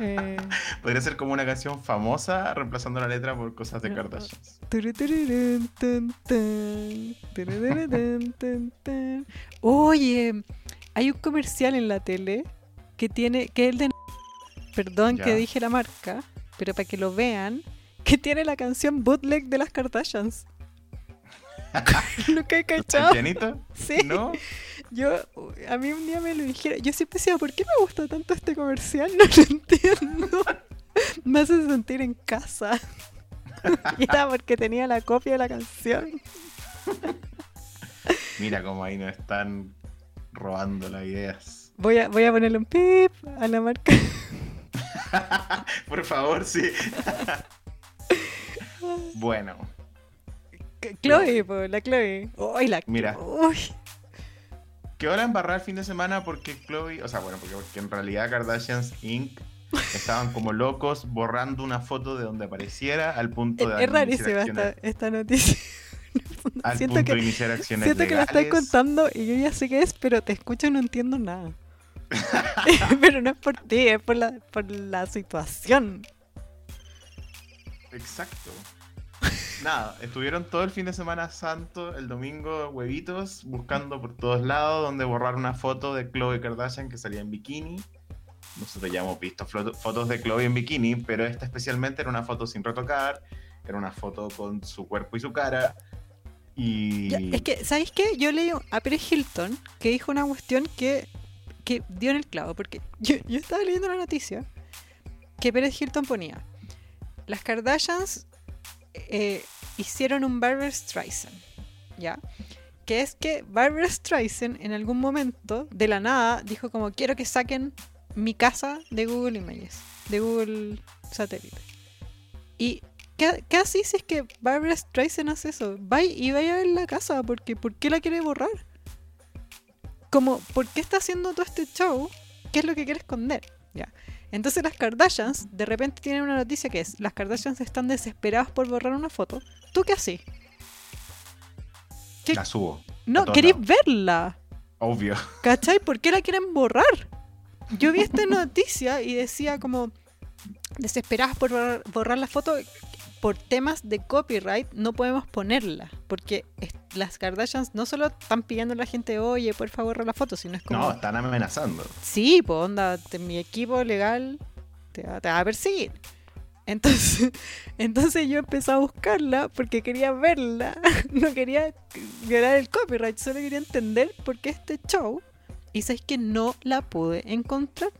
Eh, Podría ser como una canción famosa reemplazando la letra por cosas de. Kardashians. Oye, hay un comercial en la tele que tiene, que es el de perdón que dije la marca, pero para que lo vean, que tiene la canción bootleg de las Kardashians. ¿Nunca he ¿El cachado? pianito? Sí. ¿No? Yo, a mí un día me lo dijeron. Yo siempre decía, ¿por qué me gusta tanto este comercial? No lo entiendo. Me hace sentir en casa. Y era porque tenía la copia de la canción. Mira cómo ahí nos están robando las ideas. Voy a, voy a ponerle un pip a la marca. Por favor, sí. Bueno, Chloe, po, la Chloe. Uy, la Mira. Uy. que ahora embarrar el fin de semana porque Chloe, o sea, bueno, porque, porque en realidad Kardashians Inc. estaban como locos borrando una foto de donde apareciera al punto de Es rarísima esta, noticia. al siento punto que- de iniciar acciones Siento que la estás contando y yo ya sé qué es, pero te escucho y no entiendo nada. pero no es por ti, es por la, por la situación. Exacto. Nada, estuvieron todo el fin de semana santo, el domingo, huevitos, buscando por todos lados donde borrar una foto de Chloe Kardashian que salía en bikini. Nosotros ya hemos visto fotos de Chloe en bikini, pero esta especialmente era una foto sin retocar, era una foto con su cuerpo y su cara. Y... Es que, ¿sabéis qué? Yo leí a Pérez Hilton que dijo una cuestión que, que dio en el clavo, porque yo, yo estaba leyendo la noticia que Pérez Hilton ponía, las Kardashians eh, hicieron un Barbara Streisand, ¿ya? Que es que Barbara Streisand en algún momento, de la nada, dijo como, quiero que saquen mi casa de Google Images, de Google Satélite. Y ¿Qué, qué así si es que Barbara Streisand hace eso? Vaya y vaya a ver la casa, porque ¿por qué la quiere borrar? Como, ¿por qué está haciendo todo este show? ¿Qué es lo que quiere esconder? Ya. Entonces las Kardashians de repente tienen una noticia que es, las Kardashians están desesperadas por borrar una foto. ¿Tú qué? ¿Qué? La subo. No, queréis verla. Obvio. ¿Cachai? ¿Por qué la quieren borrar? Yo vi esta noticia y decía como desesperadas por borrar, borrar la foto por temas de copyright no podemos ponerla porque las Kardashians no solo están pidiendo a la gente oye por favor la foto sino es como No, están amenazando. sí pues onda te- mi equipo legal te va, te va a perseguir entonces entonces yo empecé a buscarla porque quería verla no quería violar el copyright solo quería entender por qué este show y sabes que no la pude encontrar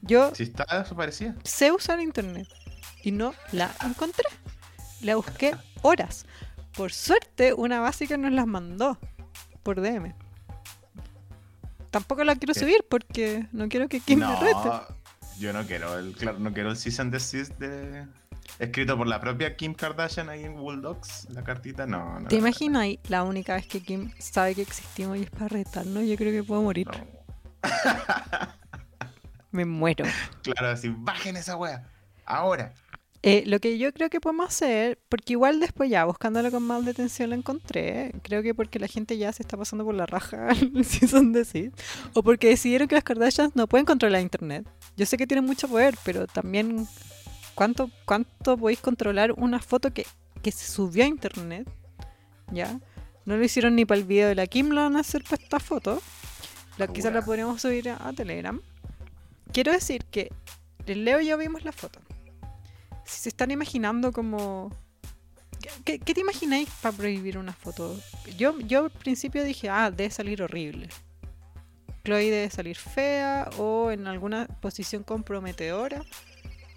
yo Si está desaparecida. sé usar internet y no la encontré. La busqué horas. Por suerte, una básica nos las mandó por DM. Tampoco la quiero ¿Qué? subir porque no quiero que Kim me rete. No, yo no quiero el, claro, no quiero el cease and desist de escrito por la propia Kim Kardashian ahí en Bulldogs, la cartita, no, no. ¿Te no, imaginas ahí la única vez que Kim sabe que existimos y es para retarnos? Yo creo que puedo morir. no. Me muero. Claro, así, bajen esa wea. Ahora. Eh, lo que yo creo que podemos hacer, porque igual después ya, buscándolo con más detención lo encontré, creo que porque la gente ya se está pasando por la raja, si son decir, o porque decidieron que las Kardashians no pueden controlar internet. Yo sé que tienen mucho poder, pero también, ¿cuánto, cuánto podéis controlar una foto que, que se subió a internet? ¿Ya? No lo hicieron ni para el video de la Kim, lo van a hacer para esta foto. La, quizás la podríamos subir a, a Telegram. Quiero decir que el Leo y yo vimos la foto. Si se están imaginando como... ¿Qué, te imagináis para prohibir una foto? Yo, yo al principio dije, ah, debe salir horrible. Chloe debe salir fea o en alguna posición comprometedora.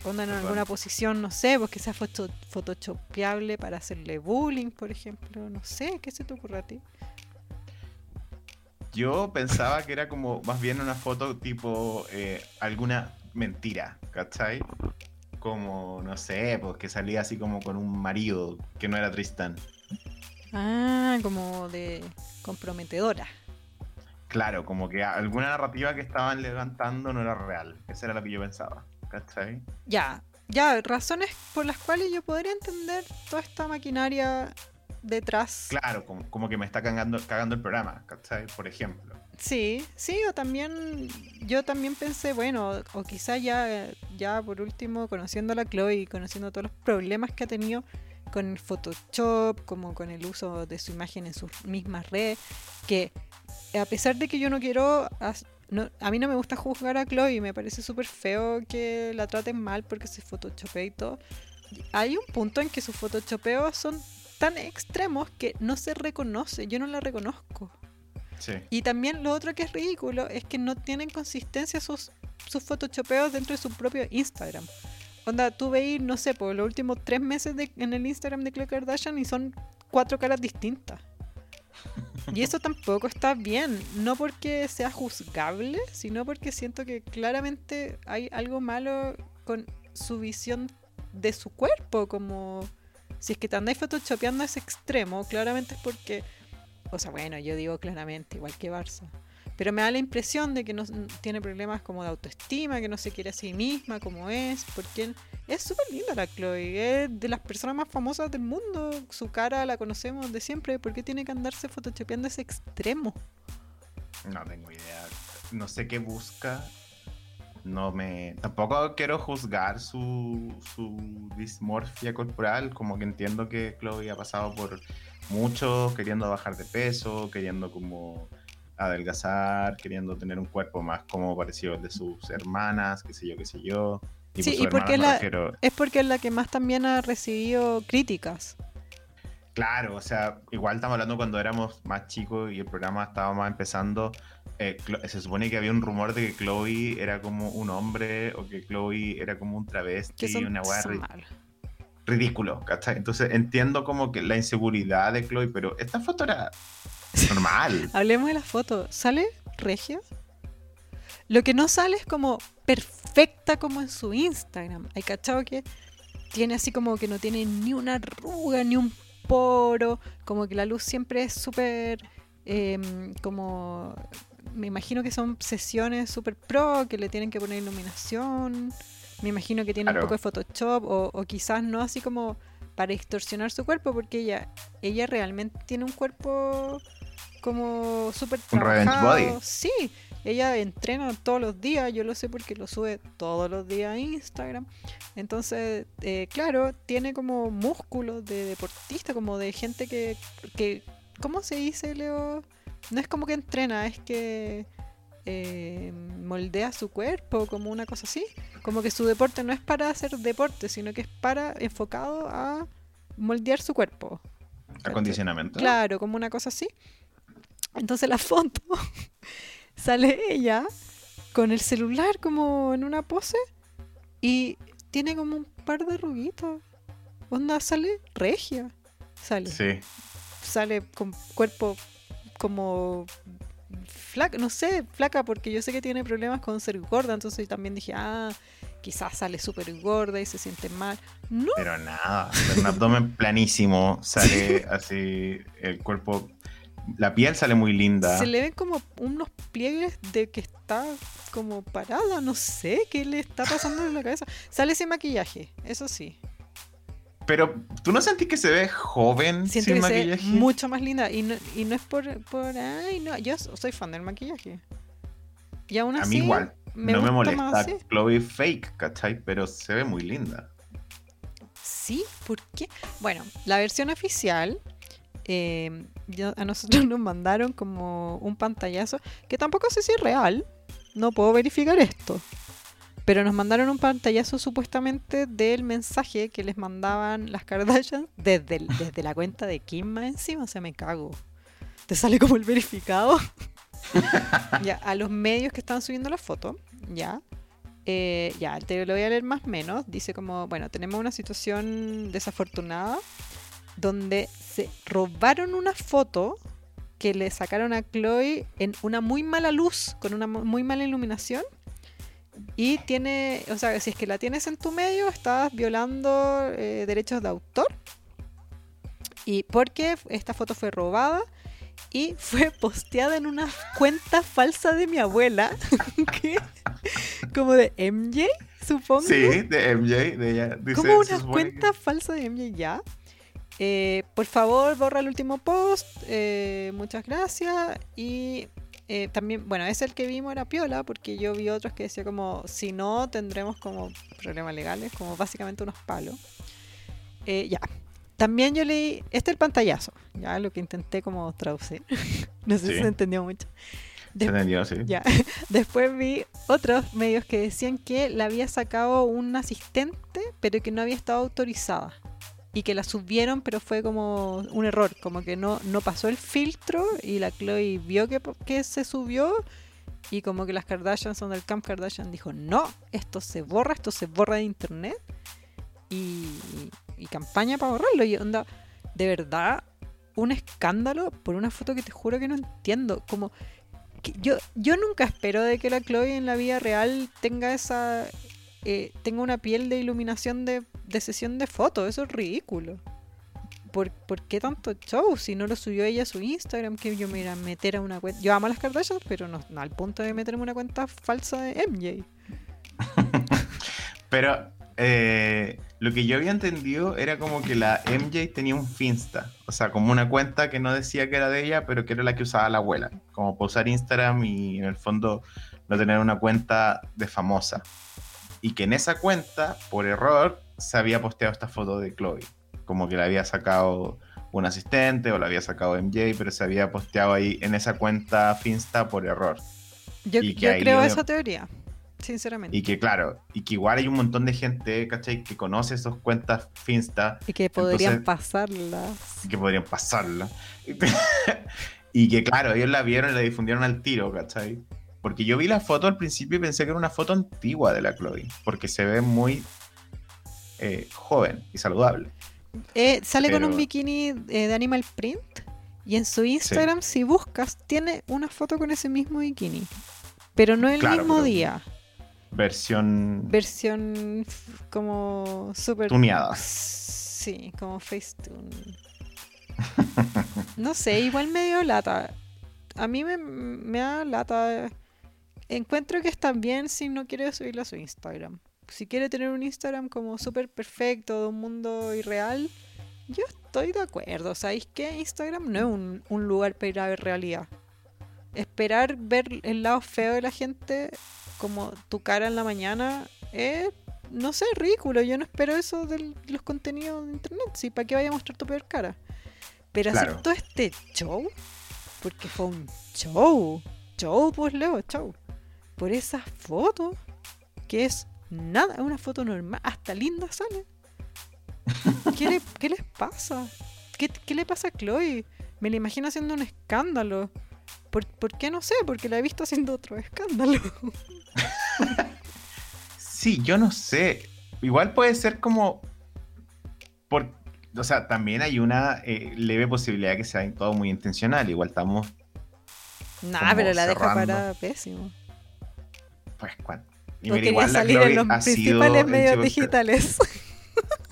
Onda en alguna posición, no sé, pues que sea foto, photoshopeable para hacerle bullying, por ejemplo. No sé, ¿qué se te ocurre a ti? Yo pensaba que era como más bien una foto tipo eh, alguna mentira, ¿cachai? Como, no sé, pues que salía así como con un marido que no era Tristan. Ah, como de comprometedora. Claro, como que alguna narrativa que estaban levantando no era real. Eso era lo que yo pensaba, ¿cachai? Ya, ya, razones por las cuales yo podría entender toda esta maquinaria detrás. Claro, como, como que me está cagando, cagando el programa, ¿cachai? Por ejemplo. Sí, sí, o también yo también pensé, bueno, o quizá ya, ya por último, conociendo a la Chloe y conociendo todos los problemas que ha tenido con el Photoshop, como con el uso de su imagen en sus mismas redes, que a pesar de que yo no quiero, a mí no me gusta juzgar a Chloe, me parece súper feo que la traten mal porque se photoshopea y todo. Hay un punto en que sus photoshopeos son tan extremos que no se reconoce, yo no la reconozco. Sí. Y también lo otro que es ridículo es que no tienen consistencia sus, sus photoshopeos dentro de su propio Instagram. Onda, tú veis, no sé, por los últimos tres meses de- en el Instagram de Khloe Kardashian y son cuatro caras distintas. Y eso tampoco está bien, no porque sea juzgable, sino porque siento que claramente hay algo malo con su visión de su cuerpo, como si es que te andáis photoshopeando a ese extremo, claramente es porque o sea, bueno, yo digo claramente, igual que Barça. Pero me da la impresión de que no tiene problemas como de autoestima, que no se quiere a sí misma como es, porque es súper linda la Chloe, es de las personas más famosas del mundo, su cara la conocemos de siempre, ¿por qué tiene que andarse photoshopeando ese extremo? No tengo idea. No sé qué busca. No me. Tampoco quiero juzgar su, su dismorfia corporal. Como que entiendo que Chloe ha pasado por mucho queriendo bajar de peso, queriendo como adelgazar, queriendo tener un cuerpo más como parecido al de sus hermanas, qué sé yo, qué sé yo. Y Sí, por y porque la- refiero- Es porque es la que más también ha recibido críticas. Claro, o sea, igual estamos hablando cuando éramos más chicos y el programa estaba más empezando. eh, se supone que había un rumor de que Chloe era como un hombre o que Chloe era como un Que travesti, son, una malas. Ridículo, ¿cachai? Entonces entiendo como que la inseguridad de Chloe, pero esta foto era normal. Hablemos de la foto. ¿Sale regia? Lo que no sale es como perfecta como en su Instagram. Hay cachado que tiene así como que no tiene ni una arruga, ni un poro. Como que la luz siempre es súper em, como... Me imagino que son sesiones súper pro, que le tienen que poner iluminación. Me imagino que tiene Claro. un poco de Photoshop o, o quizás no así como para distorsionar su cuerpo porque ella, ella realmente tiene un cuerpo como súper trabajado. body. Sí, ella entrena todos los días, yo lo sé porque lo sube todos los días a Instagram. Entonces, eh, claro, tiene como músculos de deportista, como de gente que, que ¿cómo se dice, Leo? No es como que entrena, es que eh, moldea su cuerpo, como una cosa así. Como que su deporte no es para hacer deporte, sino que es para enfocado a moldear su cuerpo. Acondicionamiento. Claro, como una cosa así. Entonces la foto sale ella con el celular como en una pose y tiene como un par de arruguitos. Onda sale regia. Sale. Sí. Sale con cuerpo como flaca, no sé, flaca porque yo sé que tiene problemas con ser gorda, entonces también dije, ah, quizás sale súper gorda y se siente mal. No, Pero nada, un abdomen planísimo, sale así el cuerpo, la piel sale muy linda. Se le ven como unos pliegues de que está como parada, no sé qué le está pasando en la cabeza. Sale sin maquillaje, eso sí. Pero tú no sentís que se ve joven Siento sin que se ve maquillaje. mucho más linda y no, y no es por, por, ay, no, yo soy fan del maquillaje. Y aún A así, mí igual, me no me molesta. Chloe fake, ¿cachai? Pero se ve muy linda. Sí, ¿por qué? Bueno, la versión oficial, eh, yo- a nosotros nos mandaron como un pantallazo, que tampoco sé si es real, no puedo verificar esto, Pero nos mandaron un pantallazo supuestamente del mensaje que les mandaban las Kardashians desde, desde la cuenta de Kim encima. O sea, me cago. Te sale como el verificado. ya, a los medios que estaban subiendo la foto, ya. Eh, ya, te lo voy a leer más o menos. Dice como, bueno, tenemos una situación desafortunada donde se robaron una foto que le sacaron a Chloe en una muy mala luz, con una mu- muy mala iluminación. Y tiene, o sea, si es que la tienes en tu medio, estás violando eh, derechos de autor. Y porque esta foto fue robada y fue posteada en una cuenta falsa de mi abuela, que- como de MJ, supongo. Sí, de MJ, de ella. Dice, Como una cuenta falsa de MJ ya. Eh, por favor, borra el último post. eh, muchas gracias. Y eh, también, bueno, ese el que vimos era piola, porque yo vi otros que decía como, si no, tendremos como problemas legales, como básicamente unos palos. Eh, ya. También yo leí, este es el pantallazo, ya lo que intenté como traducir. no sé si Sí. se entendió mucho. que- Des- Se entendió, sí. ya. Después vi otros medios que decían que la había sacado un asistente, pero que no había estado autorizada. Y que la subieron, pero fue como un error, como que no, no pasó el filtro y la Chloe vio que, que se subió y como que las Kardashian son del Camp Kardashian dijo, no, esto se borra, esto se borra de internet y, y campaña para borrarlo. Y onda, de verdad, un escándalo por una foto que te juro que no entiendo. Como que yo, yo nunca espero de que la Chloe en la vida real tenga esa eh, tenga una piel de iluminación de, de sesión de fotos. Eso es ridículo. ¿Por, por qué tanto show? Si no lo subió ella su Instagram, que yo me iba a meter a una cuenta. Yo amo a las Kardashian, pero no, no al punto de meterme una cuenta falsa de MJ. Pero eh, lo que yo había entendido era como que la MJ tenía un Finsta. O sea, como una cuenta que no decía que era de ella, pero que era la que usaba la abuela. Como para usar Instagram y en el fondo no tener una cuenta de famosa. Y que en esa cuenta, por error, se había posteado esta foto de Chloe. Como que la había sacado un asistente o la había sacado MJ, pero se había posteado ahí en esa cuenta Finsta por error. Yo, creo esa teoría, sinceramente. Y que claro, y que igual hay un montón de gente, ¿cachai? Que conoce esas cuentas Finsta Y que podrían entonces- pasarlas. y que podrían pasarla. y que claro, ellos la vieron y la difundieron al tiro, ¿cachai? Porque yo vi la foto al principio y pensé que era una foto antigua de la Chloe, porque se ve muy eh, joven y saludable. Eh, sale con un bikini eh, de Animal Print. Y en su Instagram, si buscas, tiene una foto con ese mismo bikini. Pero no el Claro, mismo día. Versión Versión como súper... tuneada. Sí, como Facetune. No sé, igual medio lata. A mí me, me da lata. Encuentro que está bien si no quiere subirlo a su Instagram. Si quiere tener un Instagram como súper perfecto, de un mundo irreal, yo estoy de acuerdo. ¿Sabéis qué? Instagram no es un, un lugar para ir a ver realidad. Esperar ver el lado feo de la gente, como tu cara en la mañana, es no sé, ridículo. Yo no espero eso de los contenidos de internet. ¿sí? ¿Para qué vaya a mostrar tu peor cara? Pero hacer todo este show, porque fue un show. Show, pues Leo, show. Por esa foto, que es nada, es una foto normal, hasta linda sale. ¿Qué, le- qué les pasa? ¿Qué, qué le pasa a Chloe? Me la imagino haciendo un escándalo. ¿Por, por qué no sé? Porque la he visto haciendo otro escándalo. Sí, yo no sé. Igual puede ser como. Por, o sea, también hay una eh, leve posibilidad que sea todo muy intencional. Igual estamos, Nah, pero la deja parada pésimo. pues, cuan- y O mira, quería igual salir en los principales medios digitales.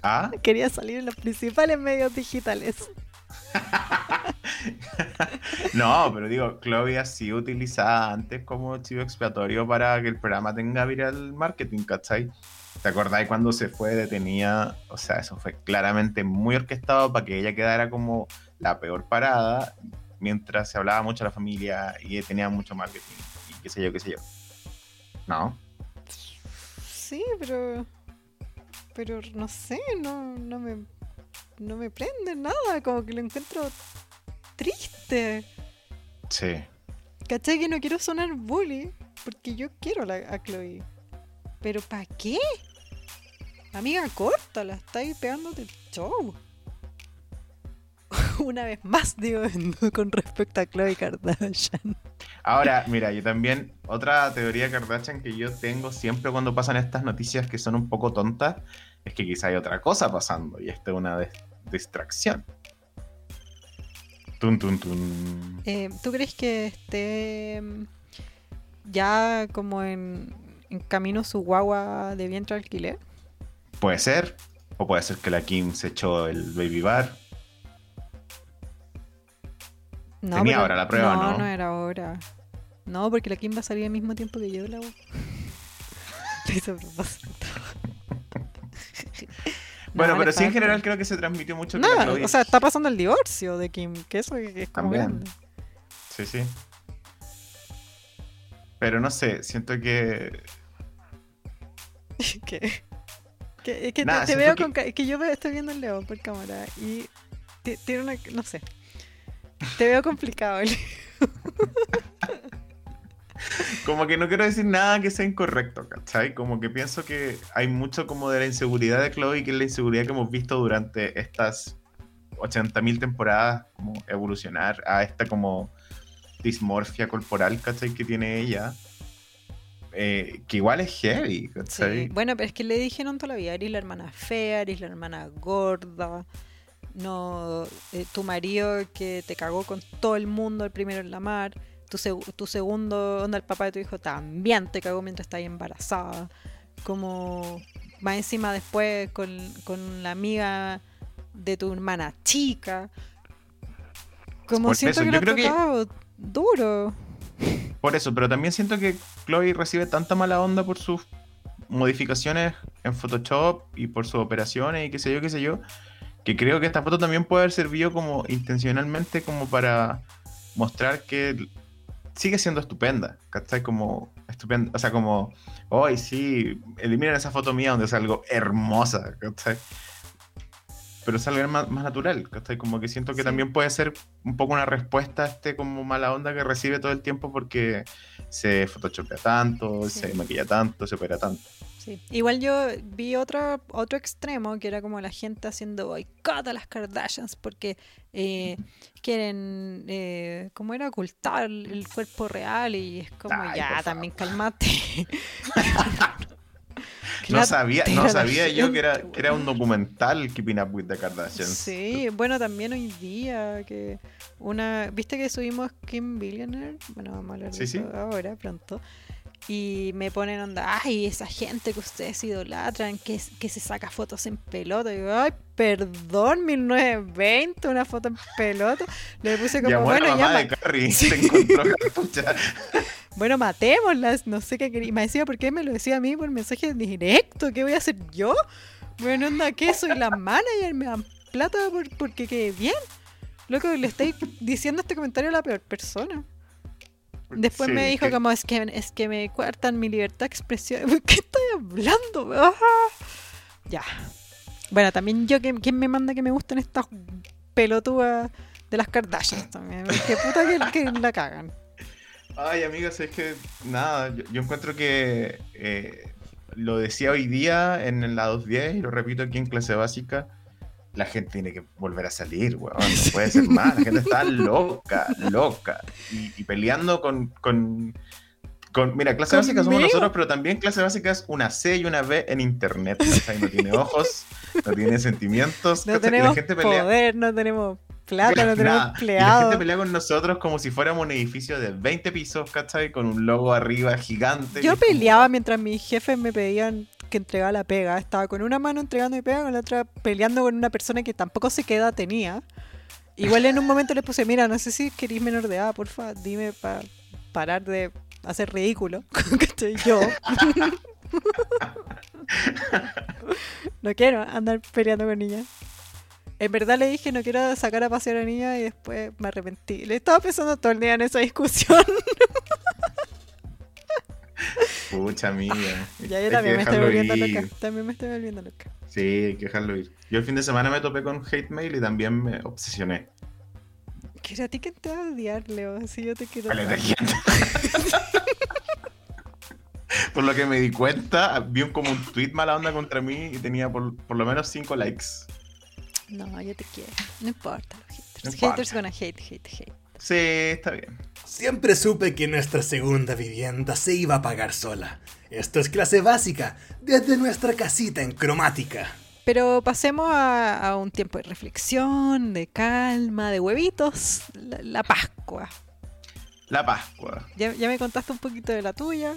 ¿Ah? quería salir en los principales medios digitales. No, pero digo, Chloe ha sido utilizada antes como chivo expiatorio para que el programa tenga viral marketing, ¿cachai? ¿Te acordáis cuando se fue detenida? O sea, eso fue claramente muy orquestado para que ella quedara como la peor parada, mientras se hablaba mucho de la familia y tenía mucho marketing y qué sé yo, qué sé yo. ¿No? Sí, pero. Pero no sé, no, no me. No me prende nada, como que lo encuentro triste. Sí. ¿Cachai? Que no quiero sonar bully, porque yo quiero a, la, a Chloe. ¿Pero para qué? Amiga, córtala, estáis pegándote el show. Una vez más, digo, con respecto a Chloe Kardashian. Ahora, mira, yo también, otra teoría Kardashian que yo tengo siempre cuando pasan estas noticias que son un poco tontas, es que quizá hay otra cosa pasando y esta es una distracción. Tun, tun, tun. Eh, ¿Tú crees que esté mm, ya como en, en camino su guagua de vientre alquiler? Puede ser, o puede ser que la Kim se echó el baby bar. No, Tenía pero- ahora la prueba, no, ¿no? No, era ahora. No, porque la Kim va a salir al mismo tiempo que yo la. Lo hice a propósito. Bueno, No, pero sí en general creo que se transmitió mucho No, o sea, está pasando el divorcio de Kim, que eso es como También. grande. Sí, sí. Pero no sé, siento que. que, que, es que Nada, te, veo que- con es que yo estoy viendo el Leo por cámara y ti- tiene una no sé te veo complicado Leo. Como que no quiero decir nada que sea incorrecto, ¿cachai? Como que pienso que hay mucho como de la inseguridad de Chloe, que es la inseguridad que hemos visto durante estas 80.000 temporadas, como evolucionar a esta como dismorfia corporal, ¿cachai? Que tiene ella. Eh, que igual es heavy, Sí, ¿cachai? bueno pero es que le dijeron toda la vida eres la hermana fea eres la hermana gorda no eh, tu marido que te cagó con todo el mundo el primero en la mar tu, seg- tu segundo onda el papá de tu hijo también te cagó mientras estabas embarazada. Como más encima después con, con la amiga de tu hermana chica. Como siento que lo ha que- tocado duro. Por eso, pero también siento que Chloe recibe tanta mala onda por sus modificaciones en Photoshop y por sus operaciones y qué sé yo, qué sé yo, que creo que esta foto también puede haber servido como intencionalmente como para mostrar que sigue siendo estupenda, ¿cachai? Como estupenda, o sea, como, hoy sí, eliminen esa foto mía donde salgo hermosa, ¿cachai? Pero salga más, más natural, ¿cachai? Como que siento que Sí. también puede ser un poco una respuesta a este como mala onda que recibe todo el tiempo porque se photoshopea tanto, Sí. se maquilla tanto, se opera tanto. Sí. Igual yo vi otro, otro extremo que era como la gente haciendo boicot a las Kardashians porque eh, quieren, eh, ¿cómo era? Ocultar el cuerpo real y es como, Ay, ya, también cálmate. Que No sabía, no sabía yo que era, que era un documental Keeping Up with the Kardashians. Sí, bueno, también hoy día que una, viste que subimos Kim Billionaire, bueno, vamos a hablar sí. ahora pronto. Y me ponen onda, ay, esa gente que ustedes idolatran, que, que se saca fotos en pelota. Y digo, ay, perdón, 1920, una foto en pelota. Le puse como, la bueno, mamá ya, de ma- Carrie, Sí. se encontró cartucha. bueno, matémoslas, no sé qué quería. Y me decía, ¿por qué me lo decía a mí por mensaje directo? ¿Qué voy a hacer yo? Bueno, onda, ¿qué? Soy la manager, me dan plata por, porque quede bien. Loco, le estáis diciendo este comentario a la peor persona. Después Sí, me dijo que- como, es que, es que me cuartan mi libertad de expresión. ¿Qué estoy hablando? Ah. Ya. Bueno, también yo, ¿quién me manda que me gusten estas pelotudas de las Kardashians también? Que puta que, que la cagan. Ay, amigas, es que nada, yo, yo encuentro que eh, lo decía hoy día en la 210 y lo repito aquí en clase básica. La gente tiene que volver a salir, weón. No puede ser más. La gente está loca, loca. Y, y peleando con, con, con- Mira, clase básica somos nosotros, pero también clase básica es una C y una B en internet. No tiene ojos, no tiene sentimientos. No ¿cachai? Tenemos la gente pelea. poder, no tenemos plata, no tenemos. Y la gente empleados. pelea con nosotros como si fuéramos un edificio de 20 pisos, ¿cachai? Con un logo arriba gigante. Yo peleaba mientras mis jefes me pedían que entregara la pega. Estaba con una mano entregando mi pega, con la otra peleando con una persona que tampoco sé qué edad tenía. Igual en un momento le puse, mira, no sé si querís menor de edad, porfa, dime para parar de hacer ridículo. ¿Cachai? Yo. no quiero andar peleando con niñas. En verdad le dije no quiero sacar a pasear a niña y después me arrepentí. Le estaba pensando todo el día en esa discusión. Pucha, amiga. Ya yo también me estoy volviendo loca. También me estoy volviendo loca. Sí, hay que dejarlo ir. Yo el fin de semana me topé con hate mail y también me obsesioné. Que a ti que te va a odiar, Leo. Si yo te quiero. Vale, por lo que me di cuenta, vi un, como un tweet mala onda contra mí y tenía por, por lo menos 5 likes. No, yo te quiero. No importa los haters. No importa. Haters gonna hate, hate, hate. Sí, está bien. Siempre supe que nuestra segunda vivienda se iba a pagar sola. Esto es clase básica, desde nuestra casita en cromática. Pero pasemos a, a un tiempo de reflexión, de calma, de huevitos. La, la Pascua. La Pascua. Ya, ya me contaste un poquito de la tuya.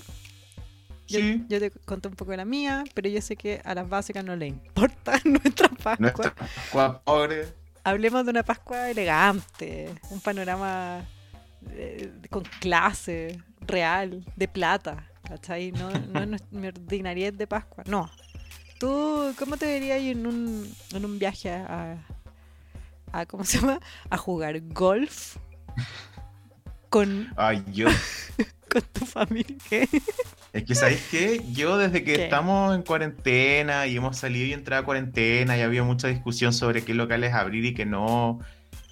Yo, Sí. yo te conté un poco de la mía, pero yo sé que a las básicas no le importa nuestra Pascua. Nuestra Pascua pobre. Hablemos de una Pascua elegante, un panorama eh, con clase, real, de plata, ¿cachai? No, no es mi ordinariedad de Pascua, no. ¿Tú cómo te verías en un, en un viaje a, a, ¿cómo se llama? A jugar golf con, Ay, yo. con tu familia. ¿Qué? Es que, ¿sabéis qué? Yo desde que ¿Qué? estamos en cuarentena y hemos salido y entrado a cuarentena y había mucha discusión sobre qué locales abrir y qué no,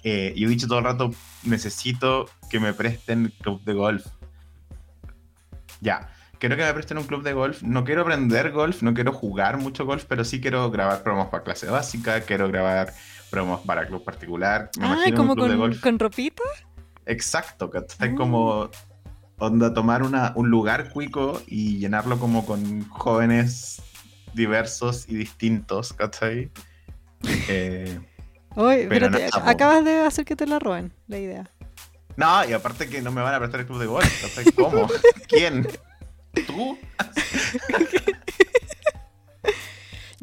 eh, yo he dicho todo el rato, necesito que me presten club de golf. Ya, quiero que me presten un club de golf. No quiero aprender golf, no quiero jugar mucho golf, pero sí quiero grabar promos para clase básica, quiero grabar promos para club particular. Me Ah, como de con, golf. con ropita. Exacto, ¿cachai? Ah. Como onda tomar una, un lugar cuico y llenarlo como con jóvenes diversos y distintos, ¿cachai? Eh, Oye, Pero po. acabas de hacer que te la roben, la idea. no, y aparte que no me van a prestar el club de golf. ¿Cómo? ¿Quién? ¿Tú?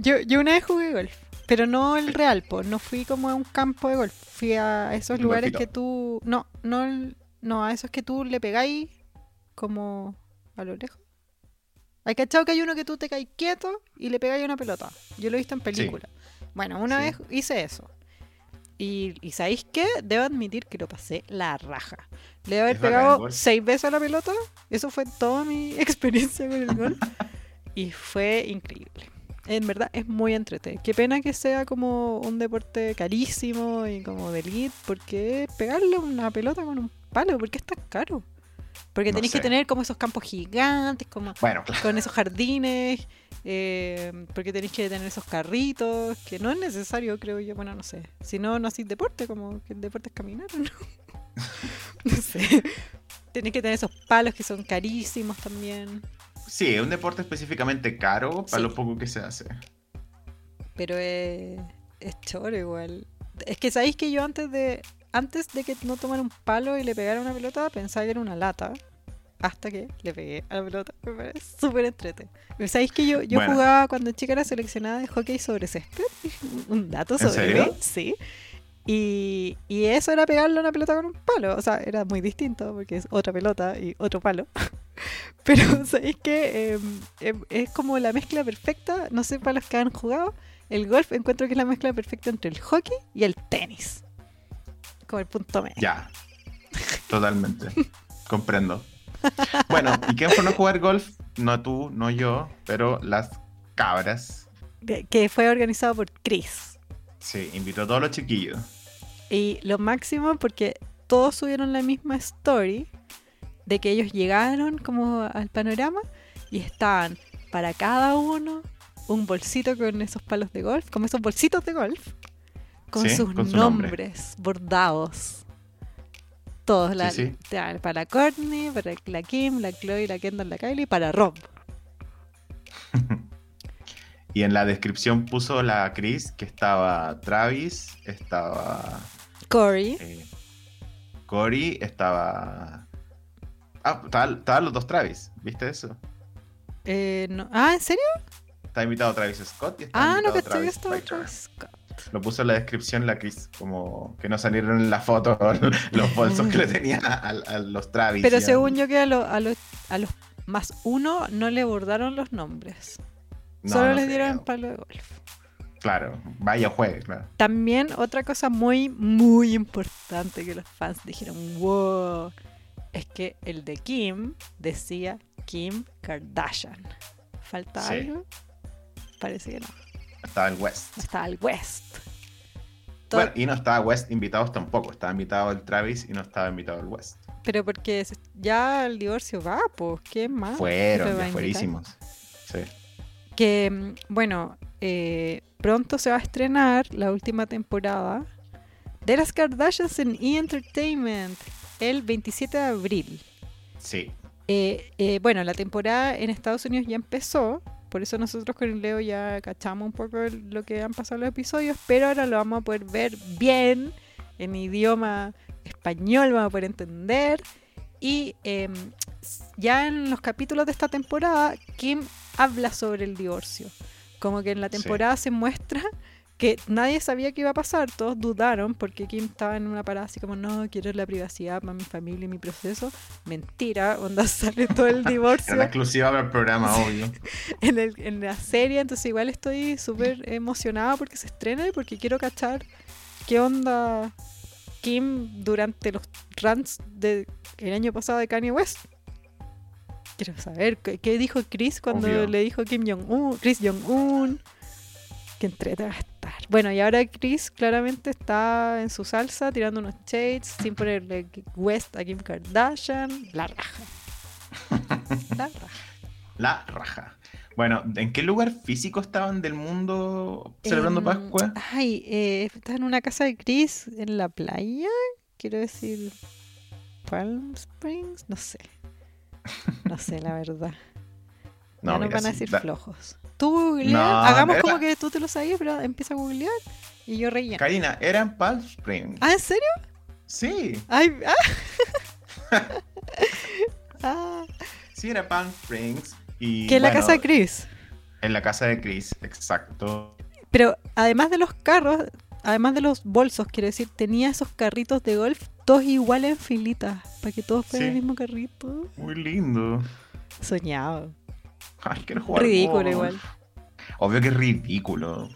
Yo, yo una vez jugué golf, pero no el real, pues no fui como a un campo de golf, fui a esos ¿El lugares que tú, no, no, no, a esos que tú le pegáis como a lo lejos. Hay cachado que hay uno que tú te caes quieto y le pegáis una pelota. Yo lo he visto en película. Bueno, una Sí. vez hice eso. Y, y ¿sabéis qué? Debo admitir que lo pasé la raja. Le debo haber Es pegado seis veces a la pelota. Eso fue toda mi experiencia con el golf. y fue increíble. En verdad es muy entretenido. Qué pena que sea como un deporte carísimo y como de elite, porque pegarle una pelota con un palo, porque es tan caro. Porque No tenéis que tener como esos campos gigantes, como Bueno, claro. con esos jardines, eh, porque tenéis que tener esos carritos, que no es necesario, creo yo, bueno, no sé. Si no, no hacéis deporte, como que el deporte es caminar, ¿no? no sé. Tenéis que tener esos palos que son carísimos también, Sí, es un deporte específicamente caro para Sí. lo poco que se hace. pero es, es choro igual. Es que sabéis que yo antes de antes de que no tomara un palo y le pegara una pelota, pensaba que era una lata. Hasta que le pegué a la pelota. Me parece súper entrete. ¿Sabéis que yo, yo Bueno. jugaba cuando chica era seleccionada de hockey sobre césped? Un dato ¿En sobre mí, sí. Y, y eso era pegarle una pelota con un palo. O sea, era muy distinto porque es otra pelota y otro palo. Pero ¿sabéis que em, em, es como la mezcla perfecta? No sé para los que han jugado. El golf encuentro que es la mezcla perfecta entre el hockey y el tenis. Como el punto medio. Ya. Totalmente. Comprendo. Bueno, ¿y quién fue a jugar golf? No tú, no yo, pero las cabras. Que- fue organizado por Chris. Sí, invitó a todos los chiquillos. Y lo máximo porque todos subieron la misma story de que ellos llegaron como al panorama y estaban para cada uno un bolsito con esos palos de golf, como esos bolsitos de golf, con Sí, sus con su nombre. nombres bordados. Todos, la, Sí, ya, para Courtney, para la Kim, la Chloe, la Kendall, la Kylie, y para Rob. Y en la descripción puso la Chris que estaba Travis, estaba Corey, eh, Cory, estaba. Ah, estaban los dos Travis, ¿viste eso? eh, no- ah, ¿en serio? Está invitado Travis Scott y está Ah, no, que Travis. Travis Scott. Lo puso en la descripción la Chris, como que no salieron en la foto los bolsos que le tenía a, a los Travis. Pero según yo que a, lo- a los, a los más uno no le bordaron los nombres. No, Solo no les dieron palo de golf. Claro, vaya juegue, claro. También otra cosa muy, muy importante que los fans dijeron, wow, es que el de Kim decía Kim Kardashian. ¿Falta Sí. algo? Parece que no. Estaba el West. No estaba el West. Todo- Bueno, y no estaba West invitados tampoco. Estaba invitado el Travis y no estaba invitado el West. Pero porque ya el divorcio va, pues, ¿qué más? Fueron, fuerísimos. Sí. Que, mm, bueno, eh, pronto se va a estrenar la última temporada de las Kardashians en E! Entertainment el 27 de abril. Sí. Eh, eh, bueno, la temporada en Estados Unidos ya empezó, por eso nosotros con el Leo ya cachamos un poco lo que han pasado los episodios, pero ahora lo vamos a poder ver bien en idioma español, vamos a poder entender. Y em, ya en los capítulos de esta temporada, Kim habla sobre el divorcio. Como que en la Sí. temporada se muestra que nadie sabía qué iba a pasar, todos dudaron porque Kim estaba en una parada así como, no, quiero la privacidad para mi familia y mi proceso. Mentira, onda sale todo el divorcio una exclusiva para el programa, obvio. en, el- en la serie, entonces igual estoy súper emocionada porque se estrena y porque quiero cachar qué onda Kim durante los rants del año pasado de Kanye West. Quiero saber qué, dijo Chris cuando Obvio. le dijo Kim Jong-un, Chris Jong-un. Que entrete. Bueno, y ahora Chris claramente está en su salsa, tirando unos shades, sin ponerle West a Kim Kardashian. La raja. La raja. La raja. Bueno, ¿en qué lugar físico estaban del mundo celebrando Em, Pascua? Ay, eh, está en una casa de Chris en la playa. Quiero decir. Palm Springs. No sé. No sé, la verdad. No, ya nos mira, van a decir flojos. Tú googleas. No, Hagamos era- como que tú te lo sabías, pero empieza a googlear y yo relleno. Karina, era en Palm Springs. ¿Ah, en serio? Sí, Ay, ah. Ah, sí era Palm Springs. Y, que en la casa de Chris. En la casa de Chris, exacto. Pero además de los carros, además de los bolsos, quiero decir, tenía esos carritos de golf todos iguales en filitas, para que todos fueran Sí. el mismo carrito. Muy lindo. Soñado. Ay, quiero jugar Ridículo igual. Obvio que es ridículo.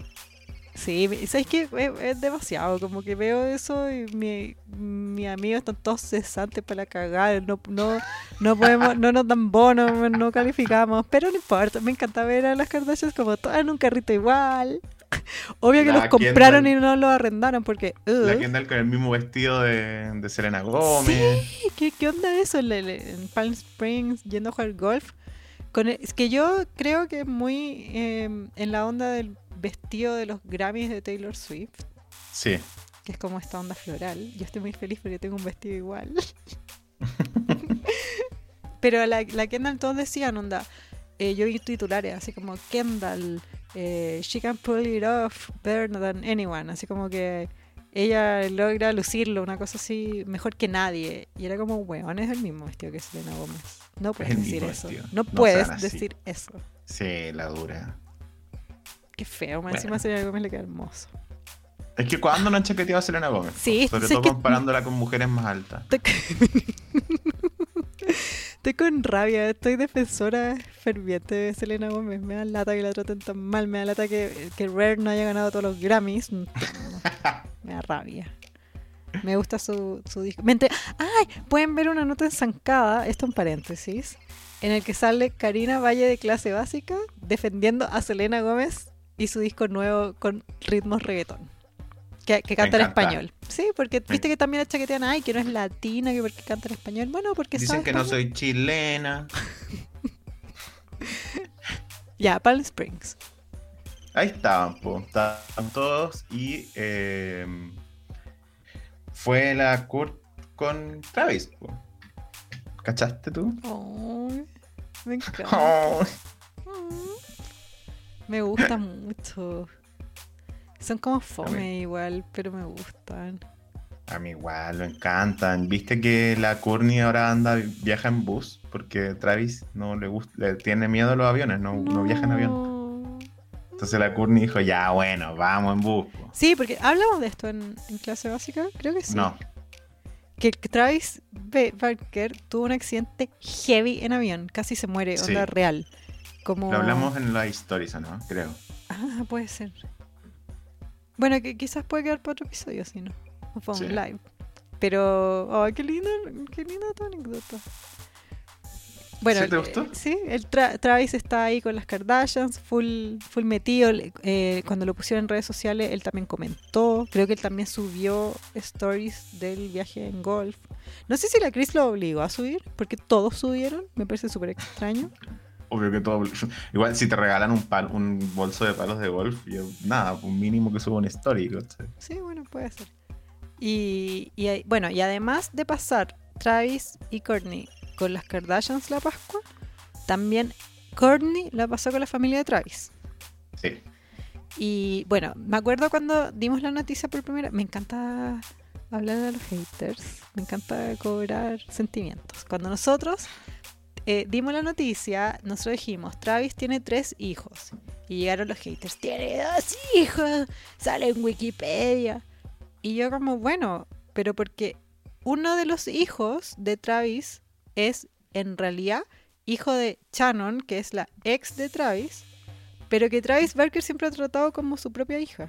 Sí, ¿sabes qué? Es, es demasiado, como que veo eso y mi, mi amigos están todos cesantes para la cagada, no, no, no podemos, no nos dan bonos, no calificamos, pero no importa, me encanta ver a las Kardashians como todas en un carrito igual. Obvio que La los compraron Kendall. y no los arrendaron porque... La ugh, Kendall con el mismo vestido de, de Selena Gómez. ¿qué, ¿Qué onda eso en Palm Springs yendo a jugar golf? Con el- es que yo creo que es muy eh, en la onda del vestido de los Grammys de Taylor Swift. Sí. que es como esta onda floral. Yo estoy muy feliz porque tengo un vestido igual. Pero la, la Kendall todos decían, onda, eh, yo vi titulares así como Kendall, eh, she can pull it off better than anyone, así como que ella logra lucirlo, una cosa así, mejor que nadie. Y era como, weón, es el mismo vestido que Selena Gómez. No puedes decir eso. No No puedes decir eso. Sí, la dura. Qué feo, más Bueno. encima Selena Gómez le queda hermoso. Es que cuando no han chaqueteado a Selena Gómez. Sí, Sobre todo que- comparándola con mujeres más altas. Estoy, con rabia, estoy defensora ferviente de Selena Gómez. Me da lata que la traten tan mal, me da lata que, que Rare no haya ganado todos los Grammys. No, Me da rabia. Me gusta su, su disco. Me enter- ¡Ay! Pueden ver una nota enzancada, esto en paréntesis, en el que sale Karina Valle de clase básica defendiendo a Selena Gómez y su disco nuevo con ritmos reggaetón. Que, que canta en español. Sí, porque viste que también la chaquetean, ay, que no es latina, que porque canta en español. Bueno, porque Dicen sabe que no soy chilena. Ya, Palm Springs. Ahí estaban, po. Estaban todos y eh, fue la Kurt con Travis. ¿Cachaste tú? Ay, me encanta. Oh, Mm. Me gusta mucho. Son como fome igual, pero me gustan. a mí igual, me encantan. ¿Viste que la Courtney ahora anda, viaja en bus? Porque Travis no le gusta, le tiene miedo a los aviones, no, no viaja en avión. Entonces la Courtney dijo, ya bueno, vamos en bus. po". Sí, porque hablamos de esto en, en clase básica, creo que sí. No, Que Travis B- Barker tuvo un accidente heavy en avión, casi se muere, Sí. onda real. Como... lo hablamos en las stories, ¿o ¿no? Creo. Ah, puede ser. Bueno, que quizás puede quedar para otro episodio, si no. O fue un Sí. live. Pero, ay, qué linda, qué linda tu anécdota. Bueno, ¿Sí te eh, gustó? sí, el Tra- Travis está ahí con las Kardashians, full, full metido. eh, cuando lo pusieron en redes sociales, él también comentó. Creo que él también subió stories del viaje en golf. No sé si la Chris lo obligó a subir, porque todos subieron. Me parece súper extraño. Obvio que todo. Igual, si te regalan un, pal, un bolso de palos de golf, yo, nada, un mínimo que suba un story. Sí, bueno, puede ser. Y, y hay- bueno, y además de pasar Travis y Courtney con las Kardashians la Pascua, también Courtney la pasó con la familia de Travis. Sí. Y bueno, me acuerdo cuando dimos la noticia por primera me encanta hablar de los haters, me encanta cobrar sentimientos. Cuando nosotros eh, dimos la noticia, nosotros dijimos, Travis tiene tres hijos. Y llegaron los haters, tiene dos hijos, sale en Wikipedia. Y yo como, bueno, pero porque uno de los hijos de Travis es en realidad hijo de Shannon, que es la ex de Travis, pero que Travis Barker siempre ha tratado como su propia hija.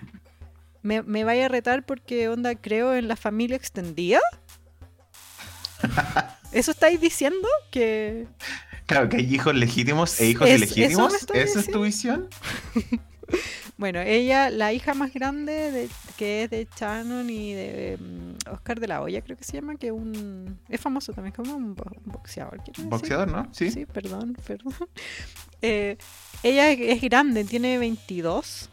¿Me, me vaya a retar porque onda creo en la familia extendida? ¿Eso estáis diciendo? Que Claro, que hay hijos legítimos e hijos Es- ilegítimos. eso ¿Esa es tu visión? Bueno, ella, la hija más grande, de, que es de Shannon y de mm, Oscar de la Hoya, creo que se llama, que un es famoso también, como un, bo- un boxeador. Boxeador, ¿no? Sí. Sí, perdón, perdón. Eh, ella es- grande, tiene 22,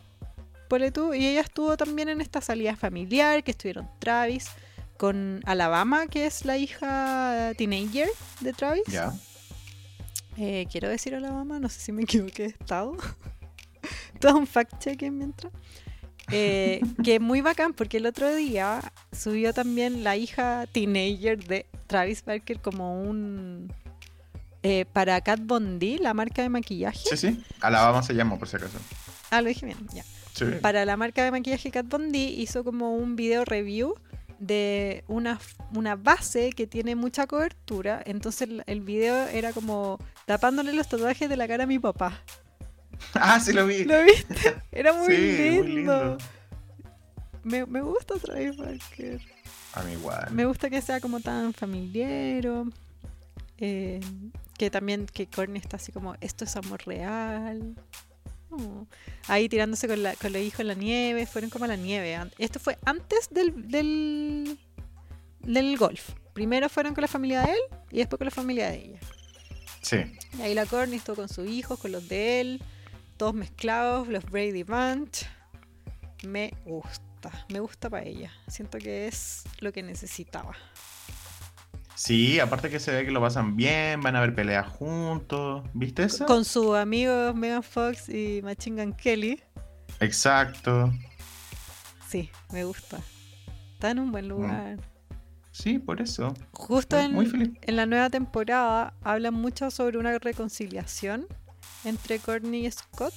ponle tú, y ella estuvo también en esta salida familiar, que estuvieron Travis con Alabama, que es la hija teenager de Travis. Ya. Eh, quiero decir Alabama, no sé si me equivoqué de estado. Todo un fact-checking mientras. Eh, que es muy bacán porque el otro día subió también la hija teenager de Travis Barker como un... eh, para Kat Von D, la marca de maquillaje. Sí, sí. Alabama se llama, por si acaso. Ah, lo dije bien, ya. Sí. Para la marca de maquillaje Kat Von D hizo como un video review de una, una base que tiene mucha cobertura. Entonces el, el video era como tapándole los tatuajes de la cara a mi papá. Ah, sí lo vi. ¿Lo viste? Era muy, Sí, lindo. muy lindo. Me, me gusta Travis Barker. A mí igual. Me gusta que sea como tan familiero. eh, que también que Courtney está así como, esto es amor real. Oh. Ahí tirándose con, la, con los hijos en la nieve. Fueron como a la nieve. Esto fue antes del, del, del golf. Primero fueron con la familia de él y después con la familia de ella. Sí. Y ahí la Courtney estuvo con sus hijos, con los de él, todos mezclados, los Brady Bunch. Me gusta, me gusta para ella. Siento que es lo que necesitaba. Sí, aparte que se ve que lo pasan bien, van a ver peleas juntos. ¿Viste eso? Con sus amigos Megan Fox y Machine Gun Kelly. Exacto. Sí, me gusta. Está en un buen lugar. Sí, por eso. Justo Muy- en, muy feliz. en la nueva temporada hablan mucho sobre una reconciliación entre Courtney y Scott.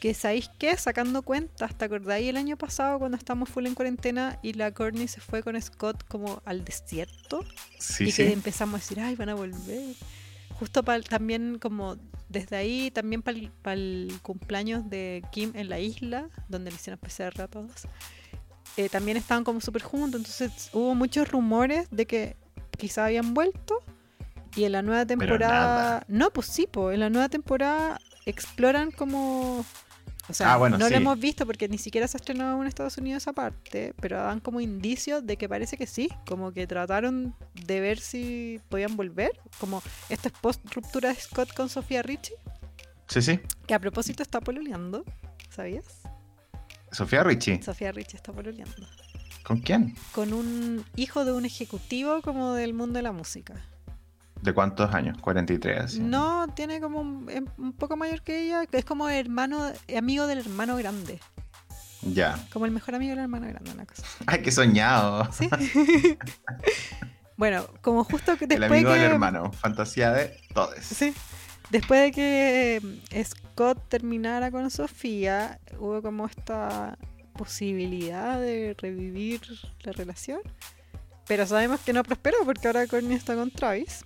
Que sabéis qué, sacando cuentas, ¿te acordáis el año pasado cuando estábamos full en cuarentena y la Courtney se fue con Scott como al desierto? Sí, y sí. que empezamos a decir, ay, van a volver. Justo para también como desde ahí, también para el cumpleaños de Kim en la isla, donde le hicieron PCR a todos, eh, también estaban como súper juntos, entonces hubo muchos rumores de que quizá habían vuelto y en la nueva temporada... No, pues sí, pues en la nueva temporada exploran como... O sea, Ah, bueno, no sí. lo hemos visto porque ni siquiera se ha estrenado en Estados Unidos aparte, pero dan como indicios de que parece que sí, como que trataron de ver si podían volver, como esto es post ruptura de Scott con Sofía Richie, Sí, sí. que a propósito está pololeando, ¿sabías? Sofía Richie. Sofía Richie está pololeando. ¿Con quién? Con un hijo de un ejecutivo como del mundo de la música. ¿De cuántos años? 43. así. No, tiene como un, es un poco mayor que ella, es como hermano, amigo del hermano grande. Ya. Como el mejor amigo del hermano grande, una cosa. Ay, qué soñado. ¿Sí? bueno, como justo que El después amigo que... del hermano. Fantasía de todos. Sí. Después de que eh, Scott terminara con Sofía, hubo como esta posibilidad de revivir la relación. Pero sabemos que no prosperó porque ahora Courtney está con Travis.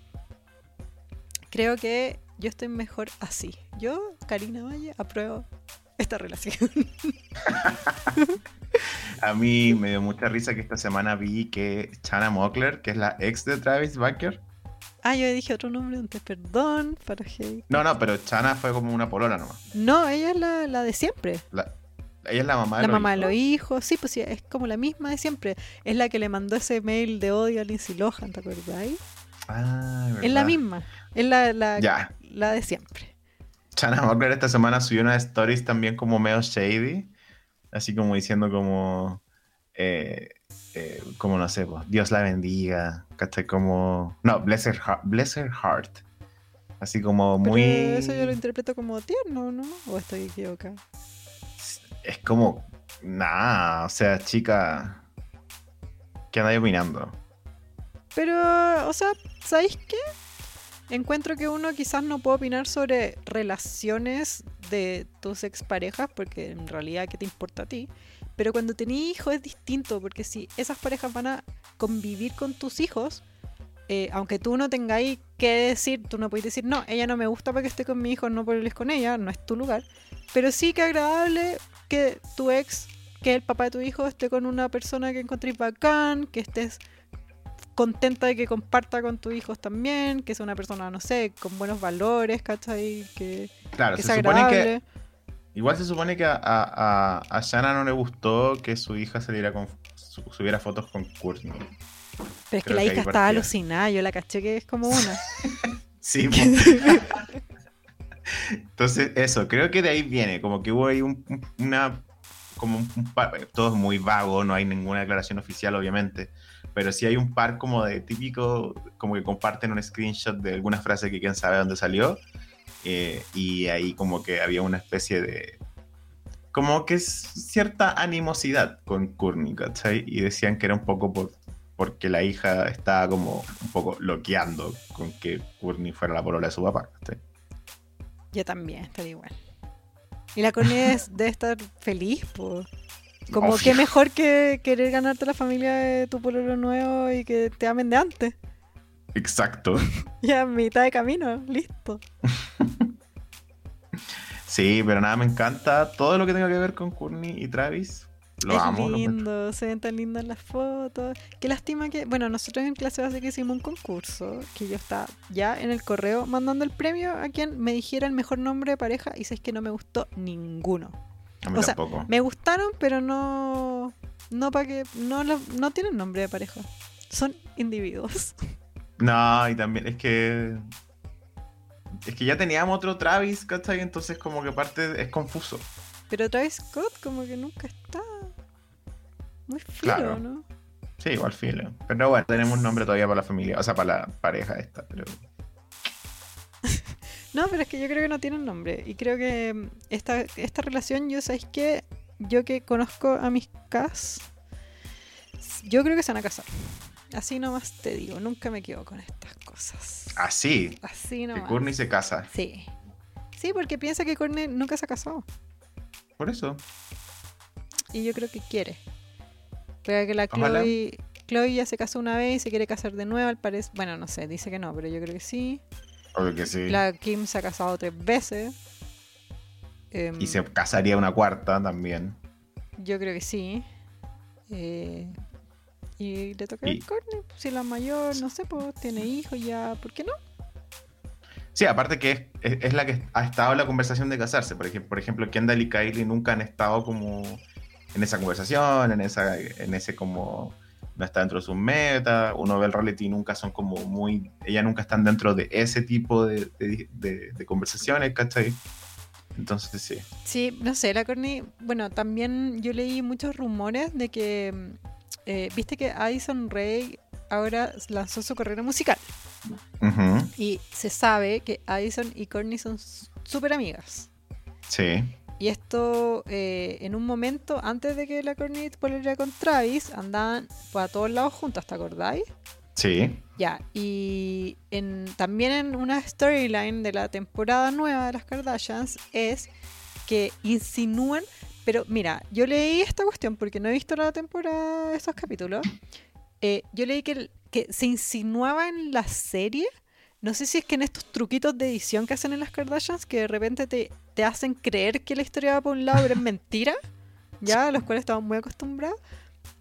Creo que yo estoy mejor así. Yo, Karina Valle, apruebo esta relación. A mí me dio mucha risa que esta semana vi que Chana Mockler, que es la ex de Travis Barker. ah, yo dije otro nombre antes, perdón, para hate. No, no, pero Chana fue como una polola nomás. No, ella es la, la de siempre. La- Ella es la mamá de la los mamá de hijos? los hijos. Sí, pues sí, es como la misma de siempre. Es la que le mandó ese mail de odio a Lindsay Lohan, ¿te acordáis? Ah, Es la misma. Es la, la, Ya. la de siempre. Chana Mockler esta semana subió unas stories también como medio shady, así como diciendo como, eh, eh, como no sé, pues, Dios la bendiga, ¿cachai? Como, no, bless her, heart, bless her heart, así como muy, Pero eso yo lo interpreto como tierno, ¿no? ¿O estoy equivocada? es como, nada, o sea, chica, ¿qué andáis opinando? Pero, o sea, ¿sabéis qué? Encuentro que uno quizás no puede opinar sobre relaciones de tus exparejas, porque en realidad, ¿qué te importa a ti? Pero cuando tenés hijos es distinto, porque si esas parejas van a convivir con tus hijos, eh, aunque tú no tengáis que decir, tú no puedes decir, no, ella no me gusta para que esté con mi hijo, no hables con ella, no es tu lugar. Pero sí que agradable que tu ex, que el papá de tu hijo, esté con una persona que encontréis bacán, que estés contenta de que comparta con tus hijos también, que sea una persona, no sé, con buenos valores, ¿cachai? Que, Claro, que se sea supone que, igual se supone que a, a, a, Shanna no le gustó que su hija saliera con, su- subiera fotos con Courtney. Pero es que la hija partía. alucinada, yo la caché que es como una. Sí. Entonces, eso, creo que de ahí viene, como que hubo ahí un- un- una, como un, un todo es muy vago, no hay ninguna declaración oficial, obviamente, pero sí hay un par como de típico, como que comparten un screenshot de alguna frase que quién sabe dónde salió, eh, y ahí como que había una especie de, como que es cierta animosidad con Courtney, ¿cachai? Y decían que era un poco por, porque la hija estaba como un poco loqueando con que Courtney fuera la polola de su papá, ¿cachai? Yo también, estaría igual. Y la es- debe estar feliz, pues. Como Obvio. que mejor que querer ganarte la familia de tu pueblo nuevo y que te amen de antes. Exacto. Ya mitad de camino, listo. Sí, pero nada, me encanta todo lo que tenga que ver con Courtney y Travis. Lo es amo. lo lindo, se ven tan lindas las fotos. Qué lástima que, bueno, nosotros en clase básica hicimos un concurso que yo estaba ya en el correo mandando el premio a quien me dijera el mejor nombre de pareja y sabes que no me gustó ninguno. A mí o sea. Me gustaron, pero no no para que no lo- no tienen nombre de pareja. Son individuos. No, y también es que. Es que ya teníamos otro Travis, ¿cachai? Entonces, como que aparte es confuso. Pero Travis Scott como que nunca está muy filo, Claro. ¿no? Sí, igual filo. Pero bueno, tenemos un nombre todavía para la familia, o sea, para la pareja esta. Pero No, pero es que yo creo que no tienen nombre. Y creo que mm, esta, esta relación, yo sabéis que yo que conozco a mis cas, yo creo que se van a casar. Así nomás te digo, nunca me equivoco con estas cosas. así, Así que nomás. Courtney se casa. Sí. Sí, porque piensa que Courtney nunca se ha casado. Por eso. Y yo creo que quiere. Pero que la Ojalá. Chloe, Chloe ya se casó una vez y se quiere casar de nuevo, al parecer. Bueno, no sé, dice que no, pero yo creo que sí. Obvio que sí. La Kim se ha casado tres veces. Em, Y se casaría una cuarta también. Yo creo que sí. Eh, y le toca Y- a Courtney. Si la mayor, no sé, pues tiene hijos ya, ¿por qué no? Sí, aparte que es, es- es la que ha estado en la conversación de casarse. Por ejemplo, por ejemplo, Kendall y Kylie nunca han estado como en esa conversación, en esa, en ese como no está dentro de sus metas. Uno ve el reality y nunca son como muy, ella nunca están dentro de ese tipo de, de- de- de conversaciones, ¿cachai? Entonces sí. Sí, no sé, la Courtney. Bueno, también yo leí muchos rumores de que. eh, Viste que Addison Ray ahora lanzó su carrera musical. Y se sabe que Addison y Courtney son súper amigas. Sí. Y esto, eh, en un momento, antes de que la Courtney volviera con Travis, andaban por a todos lados juntas, ¿te acordáis? Sí. Ya, y en, también en una storyline de la temporada nueva de las Kardashians es que insinúan, pero mira, yo leí esta cuestión porque no he visto la temporada de estos capítulos. eh, yo leí que, que se insinuaba en la serie, no sé si es que en estos truquitos de edición que hacen en las Kardashians, que de repente te, te hacen creer que la historia va por un lado, pero es mentira, ya, a los cuales estamos muy acostumbrados.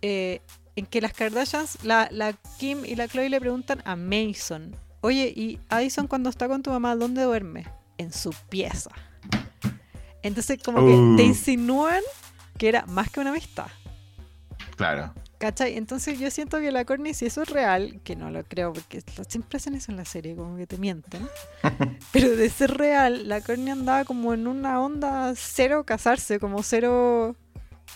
eh, en que las Kardashians, la, la Kim y la Chloe le preguntan a Mason, oye, ¿y Addison cuando está con tu mamá, dónde duerme? En su pieza. Entonces como que Uh. te insinúan que era más que una amistad. Claro. ¿Cachai? Entonces yo siento que la Courtney, si eso es real, que no lo creo, porque siempre hacen eso en la serie, como que te mienten. Pero de ser real, la Courtney andaba como en una onda cero casarse, como cero.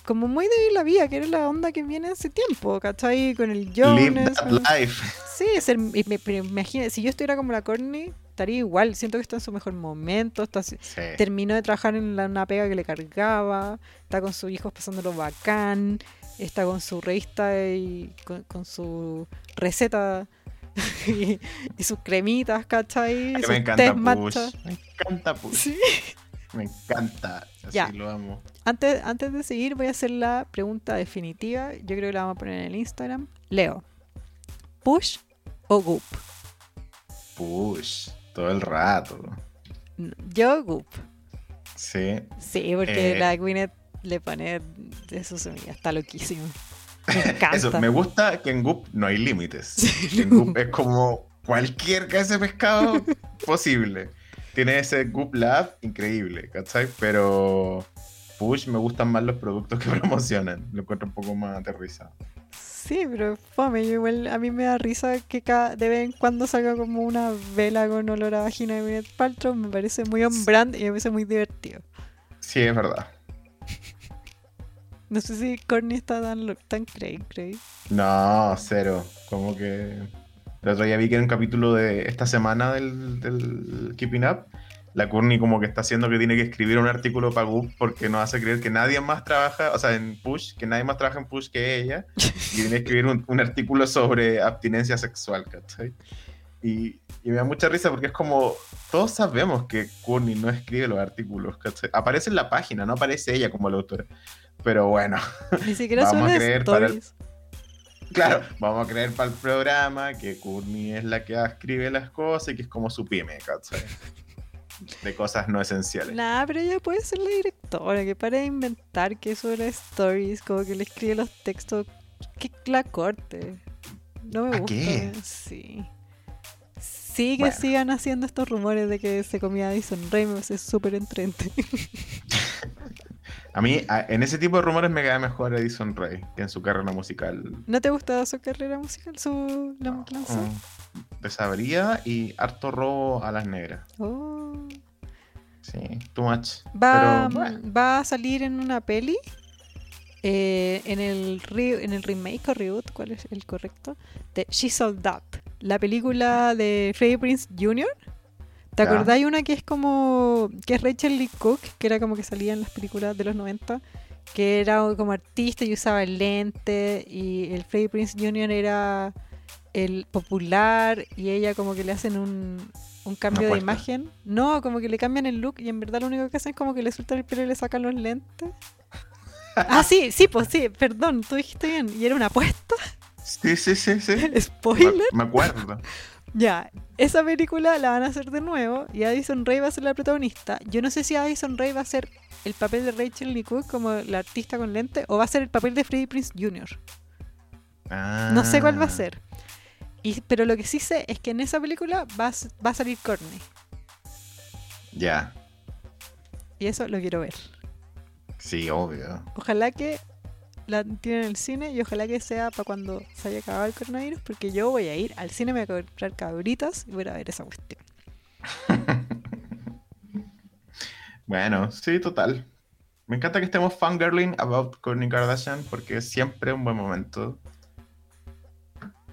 Como muy de vivir la vida, que era la onda que viene hace tiempo, ¿cachai? Con el Live Jonas. that con- life. Sí, y me- pero imagina, si yo estuviera como la Courtney, estaría igual. Siento que está en su mejor momento, está, Sí. terminó de trabajar en la- una pega que le cargaba, está con sus hijos pasándolo bacán, está con su revista y con, con su receta y, y sus cremitas, ¿cachai? Que sus me encanta Push. Me encanta Push. Sí. Me encanta. Así Ya. lo amo. Antes, antes de seguir, voy a hacer la pregunta definitiva. Yo creo que la vamos a poner en el Instagram. Leo, ¿push o goop? Push. Todo el rato. Yo, goop. Sí. Sí, porque Eh. la Gwyneth le pone eso se me está loquísimo. Me encanta. Eso, me gusta que en Goop no hay límites. Sí, En no. Goop es como cualquier cabeza de pescado posible. Tiene ese Goop Lab increíble, ¿cachai? Pero Push me gustan más los productos que promocionan. Lo encuentro un poco más aterrizado. Sí, pero fome, yo igual a mí me da risa que cada, de vez en cuando salga como una vela con olor a vagina de Gwyneth Paltrow, me parece muy on brand y me parece muy divertido. Sí, es verdad. No sé si Courtney está tan, tan cray, cray. No, cero. Como que. El otro día vi que en un capítulo de esta semana del, del Keeping Up, la Courtney como que está haciendo que tiene que escribir un artículo para Goop porque nos hace creer que nadie más trabaja, o sea, en Push, que nadie más trabaja en Push que ella, y tiene que escribir un, un artículo sobre abstinencia sexual, ¿cachai? Y, y me da mucha risa porque es como, todos sabemos que Courtney no escribe los artículos, ¿cachai? Aparece en la página, no aparece ella como la autora. Pero bueno, Ni siquiera Vamos a creer para el- stories. Claro, vamos a creer para el programa que Courtney es la que escribe las cosas y que es como su pyme, ¿cachai? De cosas no esenciales. Nah, pero ella puede ser la directora, que para de inventar que eso era stories, como que le escribe los textos, que la corte. No me ¿A gusta. qué? Sí. Sí, que Bueno. sigan haciendo estos rumores de que se comía Addison Rae, me parece súper entrente. A mí, en ese tipo de rumores me cae mejor Edison Ray que en su carrera musical. ¿No te gusta su carrera musical, su que lanzó? Mm, Desabrida y harto robo a las negras. Oh. Sí, too much. Va, Pero bueno, va a salir en una peli. eh, en, el re- en el remake o reboot, ¿cuál es el correcto? De She Sold That, la película de Freddie Prince Jr. ¿Te acordáis una que es como. que es Rachel Lee Cook, que era como que salía en las películas de los 90, que era como artista y usaba el lente, y el Freddie Prince Jr. era el popular, y ella como que le hacen un, un cambio de imagen. No, como que le cambian el look, y en verdad lo único que hacen es como que le sueltan el pelo y le sacan los lentes. Ah, sí, sí, pues sí, perdón, tú dijiste bien. Y era una apuesta. sí, sí, sí, sí. Spoiler. Me, me acuerdo. Ya, esa película la van a hacer de nuevo y Addison Rae va a ser la protagonista. Yo no sé si Addison Rae va a ser el papel de Rachel Lee Cook como la artista con lente o va a ser el papel de Freddie Prince Jr. No sé cuál va a Ah, ser. Y, pero lo que sí sé es que en esa película va a, s- va a salir Courtney. Ya, Y eso lo quiero ver. sí, obvio. Ojalá que la tienen en el cine y ojalá que sea para cuando se haya acabado el coronavirus porque yo voy a ir al cine, me voy a comprar cabritas y voy a ver esa cuestión. Bueno, sí, total. Me encanta que estemos fangirling about Kourtney Kardashian porque es siempre un buen momento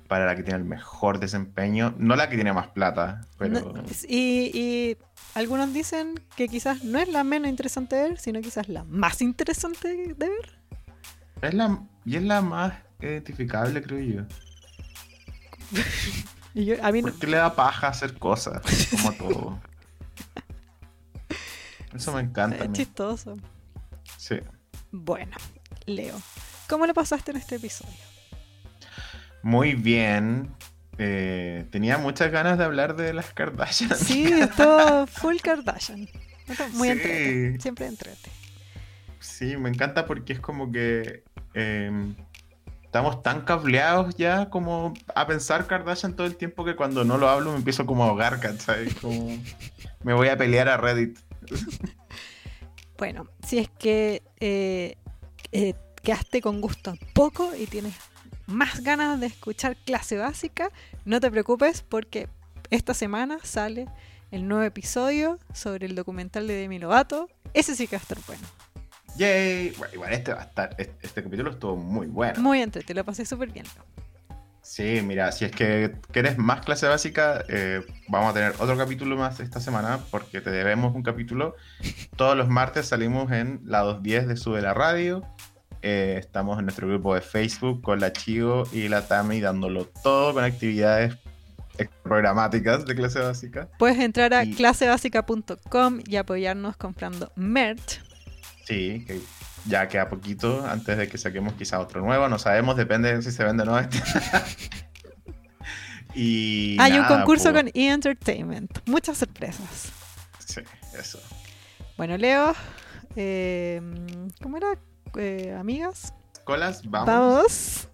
para la que tiene el mejor desempeño, no la que tiene más plata, pero No, y, y algunos dicen que quizás no es la menos interesante de ver, sino quizás la más interesante de ver. Es la y es la más identificable, creo yo. Y yo, a mí no- Porque le da paja hacer cosas, como todo. Eso me encanta es chistoso. Sí. Bueno, Leo, ¿cómo lo pasaste en este episodio? Muy bien. Eh, tenía muchas ganas de hablar de las Kardashian. Sí, esto full Kardashian. Muy Sí. entrete, siempre entrete. Sí, me encanta porque es como que eh, estamos tan cableados ya como a pensar Kardashian todo el tiempo que cuando no lo hablo me empiezo como a ahogar, ¿cachai? Como me voy a pelear a Reddit. Bueno, si es que eh, eh, quedaste con gusto poco y tienes más ganas de escuchar clase básica, no te preocupes porque esta semana sale el nuevo episodio sobre el documental de Demi Lovato. Ese sí que va a estar bueno. Yay. Bueno, igual este va a estar, este, este capítulo estuvo muy bueno. Muy entretenido, lo pasé súper bien. Sí, mira, si es que quieres más clase básica, eh, vamos a tener otro capítulo más esta semana porque te debemos un capítulo. Todos los martes salimos en la 210 de Sube la Radio. Eh, estamos en nuestro grupo de Facebook con la Chigo y la Tami dándolo todo con actividades programáticas de clase básica. Puedes entrar a Y- clasebásica.com y apoyarnos comprando merch. Sí, que ya queda poquito antes de que saquemos quizá otro nuevo. No sabemos, depende de si se vende o no este. y Hay un concurso pues, con E! Entertainment. Muchas sorpresas. Sí, eso. Bueno, Leo, eh, ¿cómo era? Eh, amigas, Colas, vamos. vamos.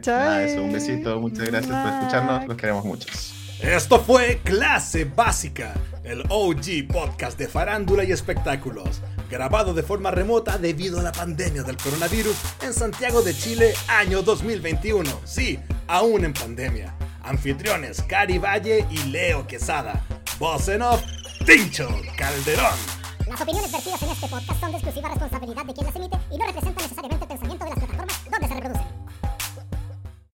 Chao. Nada, eso, un besito, muchas gracias por escucharnos, los queremos muchos. Esto fue Clase Básica, el OG podcast de farándula y espectáculos, grabado de forma remota debido a la pandemia del coronavirus en Santiago de Chile año 2021. Sí, aún en pandemia. Anfitriones Cari Valle y Leo Quesada. Voz en off, Tincho Calderón. Las opiniones vertidas en este podcast son de exclusiva responsabilidad de quien las emite y no representan necesariamente el pensamiento de las plataformas donde se reproducen.